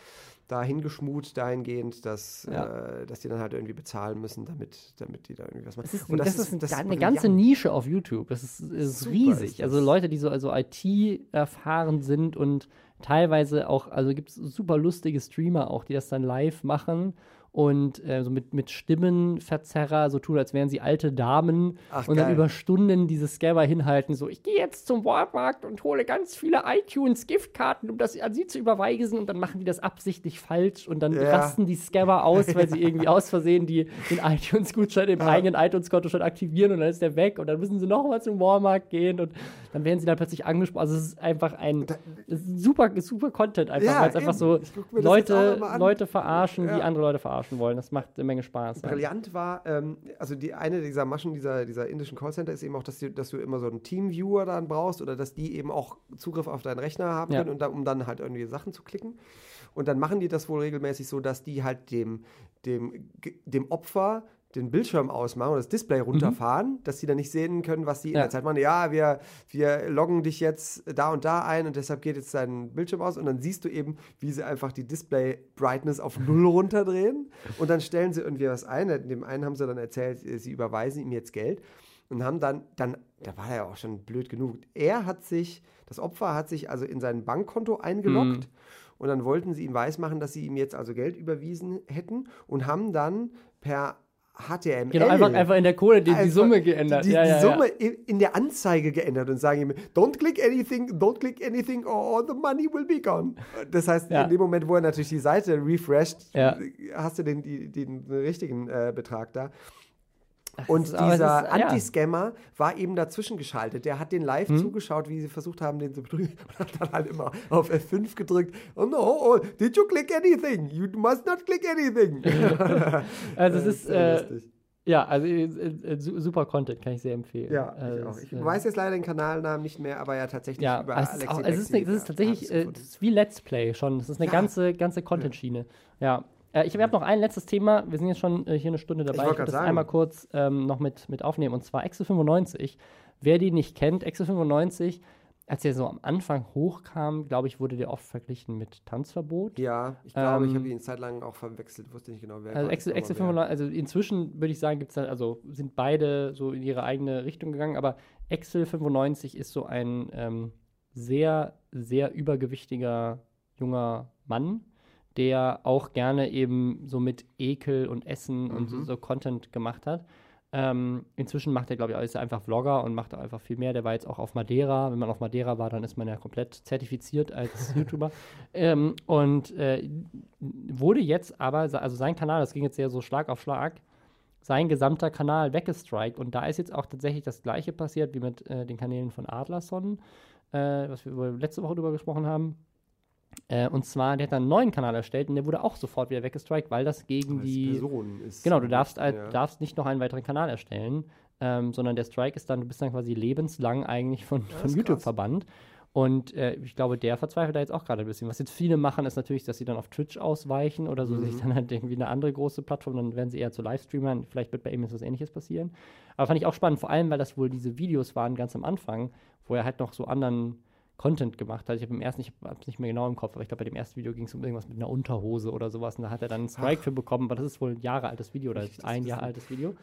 dahin geschmut, dahingehend, dass, Ja. äh, dass die dann halt irgendwie bezahlen müssen, damit, damit die da irgendwie was machen. Das ist, Und das ist, das eine brillant. ganze Nische auf YouTube. Das ist, ist Super riesig. ist das. also Leute, die so also IT erfahren sind und teilweise auch, also gibt es super lustige Streamer auch, die das dann live machen und äh, so mit, mit Stimmenverzerrer so tun, als wären sie alte Damen. Ach, und dann geil. über Stunden diese Scammer hinhalten, so ich gehe jetzt zum Walmart und hole ganz viele iTunes Giftkarten, um das an sie zu überweisen. Und dann machen die das absichtlich falsch. Und dann Ja. rasten die Scammer aus, weil sie irgendwie aus Versehen die, den iTunes-Gutschein im eigenen iTunes-Konto schon aktivieren und dann ist der weg. Und dann müssen sie nochmal zum Walmart gehen und dann werden sie dann plötzlich angesprochen. Also es ist einfach ein ist super, super Content einfach, Ja, weil es einfach so Leute. Leute verarschen, Ja. die andere Leute verarschen wollen. Das macht eine Menge Spaß. ja. Brillant war, ähm, also die eine dieser Maschen dieser, dieser indischen Callcenter ist eben auch, dass du, dass du immer so einen Teamviewer dann brauchst oder dass die eben auch Zugriff auf deinen Rechner haben können, und da, um dann halt irgendwie Sachen zu klicken. Und dann machen die das wohl regelmäßig so, dass die halt dem, dem, dem Opfer den Bildschirm ausmachen oder das Display runterfahren, dass sie dann nicht sehen können, was sie in Mhm. Ja. der Zeit machen. Ja, wir, wir loggen dich jetzt da und da ein und deshalb geht jetzt dein Bildschirm aus und dann siehst du eben, wie sie einfach die Display Brightness auf Null runterdrehen und dann stellen sie irgendwie was ein. Dem einen haben sie dann erzählt, sie überweisen ihm jetzt Geld und haben dann, dann, da war er ja auch schon blöd genug. Er hat sich, das Opfer hat sich also in sein Bankkonto eingeloggt Mhm. und dann wollten sie ihm weismachen, dass sie ihm jetzt also Geld überwiesen hätten und haben dann per HTML Genau, einfach, einfach in der Kohle die, die Summe geändert. Die, die ja, ja, Summe Ja. in, der Anzeige geändert und sagen ihm, don't click anything, don't click anything or all the money will be gone. Das heißt, Ja. in dem Moment, wo er natürlich die Seite refresht, Ja. hast du den, die, den richtigen äh, Betrag da. Und es ist- es dieser ist- ja. Anti-Scammer war eben dazwischen geschaltet. Der hat den live Hm? zugeschaut, wie sie versucht haben, den zu betrügen. Und hat dann halt immer auf F5 gedrückt. Oh no, oh, did you click anything? You must not click anything. Also es ist, sehr äh, ja, also äh, äh, su- super Content, kann ich sehr empfehlen. Ja, äh, ich auch. es, Ich äh, weiß jetzt leider den Kanalnamen nicht mehr, aber ja tatsächlich Ja, über es ist, auch, Alexi es ist, eine, das ist tatsächlich äh, das ist wie Let's Play schon. Das ist eine Ja. ganze, ganze Content-Schiene. Ja. Äh, ich habe noch ein letztes Thema. Wir sind jetzt schon äh, hier eine Stunde dabei. Ich grad das sagen. einmal kurz ähm, noch mit, mit aufnehmen. Und zwar Excel 95. Wer die nicht kennt, Excel 95, als der so am Anfang hochkam, glaube ich, wurde der oft verglichen mit Tanzverbot. Ja, ich glaube, ich Ähm, habe ihn eine Zeit lang auch verwechselt, wusste nicht genau, wer Also Excel, Excel nochmal 95, also inzwischen würde ich sagen, gibt's da, also sind beide so in ihre eigene Richtung gegangen, aber Excel 95 ist so ein ähm, sehr, sehr übergewichtiger junger Mann, der auch gerne eben so mit Ekel und Essen und so, Mhm. so Content gemacht hat. Ähm, inzwischen macht er, glaube ich, ist er einfach Vlogger und macht einfach viel mehr. Der war jetzt auch auf Madeira. Wenn man auf Madeira war, dann ist man ja komplett zertifiziert als YouTuber. Ähm, und äh, wurde jetzt aber, also sein Kanal, das ging jetzt sehr so Schlag auf Schlag, sein gesamter Kanal weggestrikt. Und da ist jetzt auch tatsächlich das Gleiche passiert wie mit äh, den Kanälen von Adlerson, äh, was wir über- letzte Woche drüber gesprochen haben. Äh, und zwar, der hat dann einen neuen Kanal erstellt und der wurde auch sofort wieder weggestrikt, weil das gegen als die. Person ist. Genau, du darfst, halt, ja. darfst nicht noch einen weiteren Kanal erstellen, ähm, sondern der Strike ist dann, du bist dann quasi lebenslang eigentlich von, von YouTube krass. verbannt. Und äh, ich glaube, der verzweifelt da jetzt auch gerade ein bisschen. Was jetzt viele machen, ist natürlich, dass sie dann auf Twitch ausweichen oder so Mhm. sich dann halt irgendwie eine andere große Plattform, dann werden sie eher zu Livestreamern. Vielleicht wird bei ihm jetzt was ähnliches passieren. Aber fand ich auch spannend, vor allem, weil das wohl diese Videos waren ganz am Anfang, wo er halt noch so anderen Content gemacht hat. Ich habe im ersten, ich habe es nicht mehr genau im Kopf, aber ich glaube, bei dem ersten Video ging es um irgendwas mit einer Unterhose oder sowas. Und da hat er dann einen Strike für bekommen, aber das ist wohl ein Jahre altes Video oder Ich ein Jahr altes Video.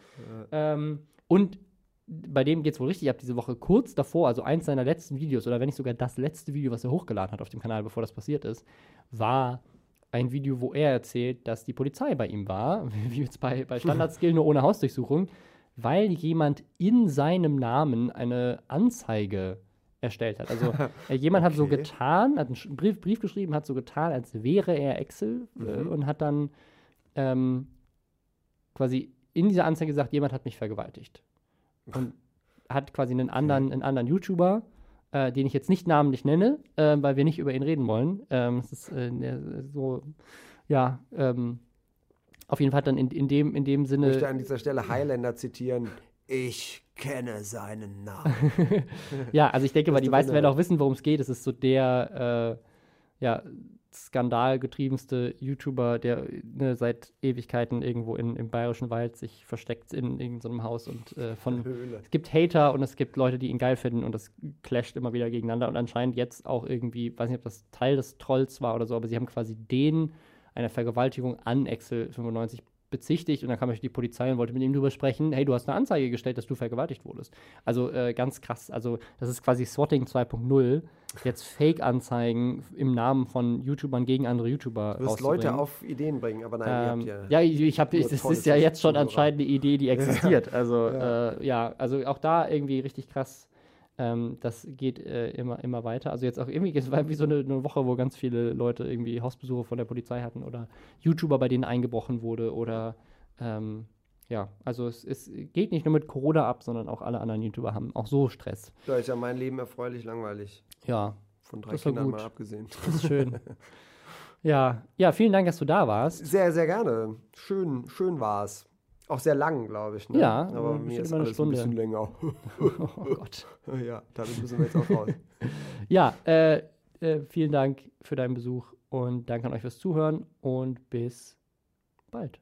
Ähm, und bei dem geht es wohl richtig. Ich habe diese Woche kurz davor, also eins seiner letzten Videos, oder wenn nicht sogar das letzte Video, was er hochgeladen hat auf dem Kanal, bevor das passiert ist, war ein Video, wo er erzählt, dass die Polizei bei ihm war, wie jetzt bei, bei Standardskill nur ohne Hausdurchsuchung, weil jemand in seinem Namen eine Anzeige erstellt hat. Also äh, jemand hat so Okay. getan, hat einen Brief, Brief geschrieben, hat so getan, als wäre er Excel äh, Mhm. und hat dann ähm, quasi in dieser Anzeige gesagt, jemand hat mich vergewaltigt. Und hat quasi einen anderen, einen anderen YouTuber, äh, den ich jetzt nicht namentlich nenne, äh, weil wir nicht über ihn reden wollen. Ähm, es ist äh, ne- so, ja, ähm, auf jeden Fall dann in, in, dem, in dem Ich möchte Sinne. an dieser Stelle Highlander zitieren. Ich kenne seinen Namen. Ja, also ich denke mal, die meisten werden Kinder auch wissen, worum es geht. Es ist so der, äh, ja, skandalgetriebenste YouTuber, der ne, seit Ewigkeiten irgendwo in, im bayerischen Wald sich versteckt in irgendeinem Haus und äh, von Höhle. es gibt Hater und es gibt Leute, die ihn geil finden und das clasht immer wieder gegeneinander und anscheinend jetzt auch irgendwie, weiß nicht, ob das Teil des Trolls war oder so, aber sie haben quasi den einer Vergewaltigung an Excel 95 bezichtigt und dann kam natürlich die Polizei und wollte mit ihm drüber sprechen, hey, du hast eine Anzeige gestellt, dass du vergewaltigt wurdest. Also äh, ganz krass, also das ist quasi Swatting 2.0, jetzt Fake-Anzeigen im Namen von YouTubern gegen andere YouTuber Du wirst. Leute auf Ideen bringen, aber nein, Ähm, ihr habt ja, ja. ich, ich das ist ja jetzt schon anscheinend eine Idee, die existiert. Also Ja. Äh, ja, also auch da irgendwie richtig krass. Ähm, das geht äh, immer, immer weiter. Also jetzt auch irgendwie, es war wie so eine, eine Woche, wo ganz viele Leute irgendwie Hausbesuche von der Polizei hatten oder YouTuber, bei denen eingebrochen wurde oder ähm, ja, also es, es geht nicht nur mit Corona ab, sondern auch alle anderen YouTuber haben auch so Stress. Da ist ja mein Leben erfreulich langweilig. Ja, Von drei Kindern gut. mal abgesehen. das ist schön. ja, ja, vielen Dank, dass du da warst. Sehr, sehr gerne. Schön, schön war es. Auch sehr lang, glaube ich. Ne? Ja, aber mir ist alles Stunde. ein bisschen länger. Oh Gott. ja, damit müssen wir jetzt auch raus. Ja, äh, äh, vielen Dank für deinen Besuch und danke an euch fürs Zuhören und bis bald.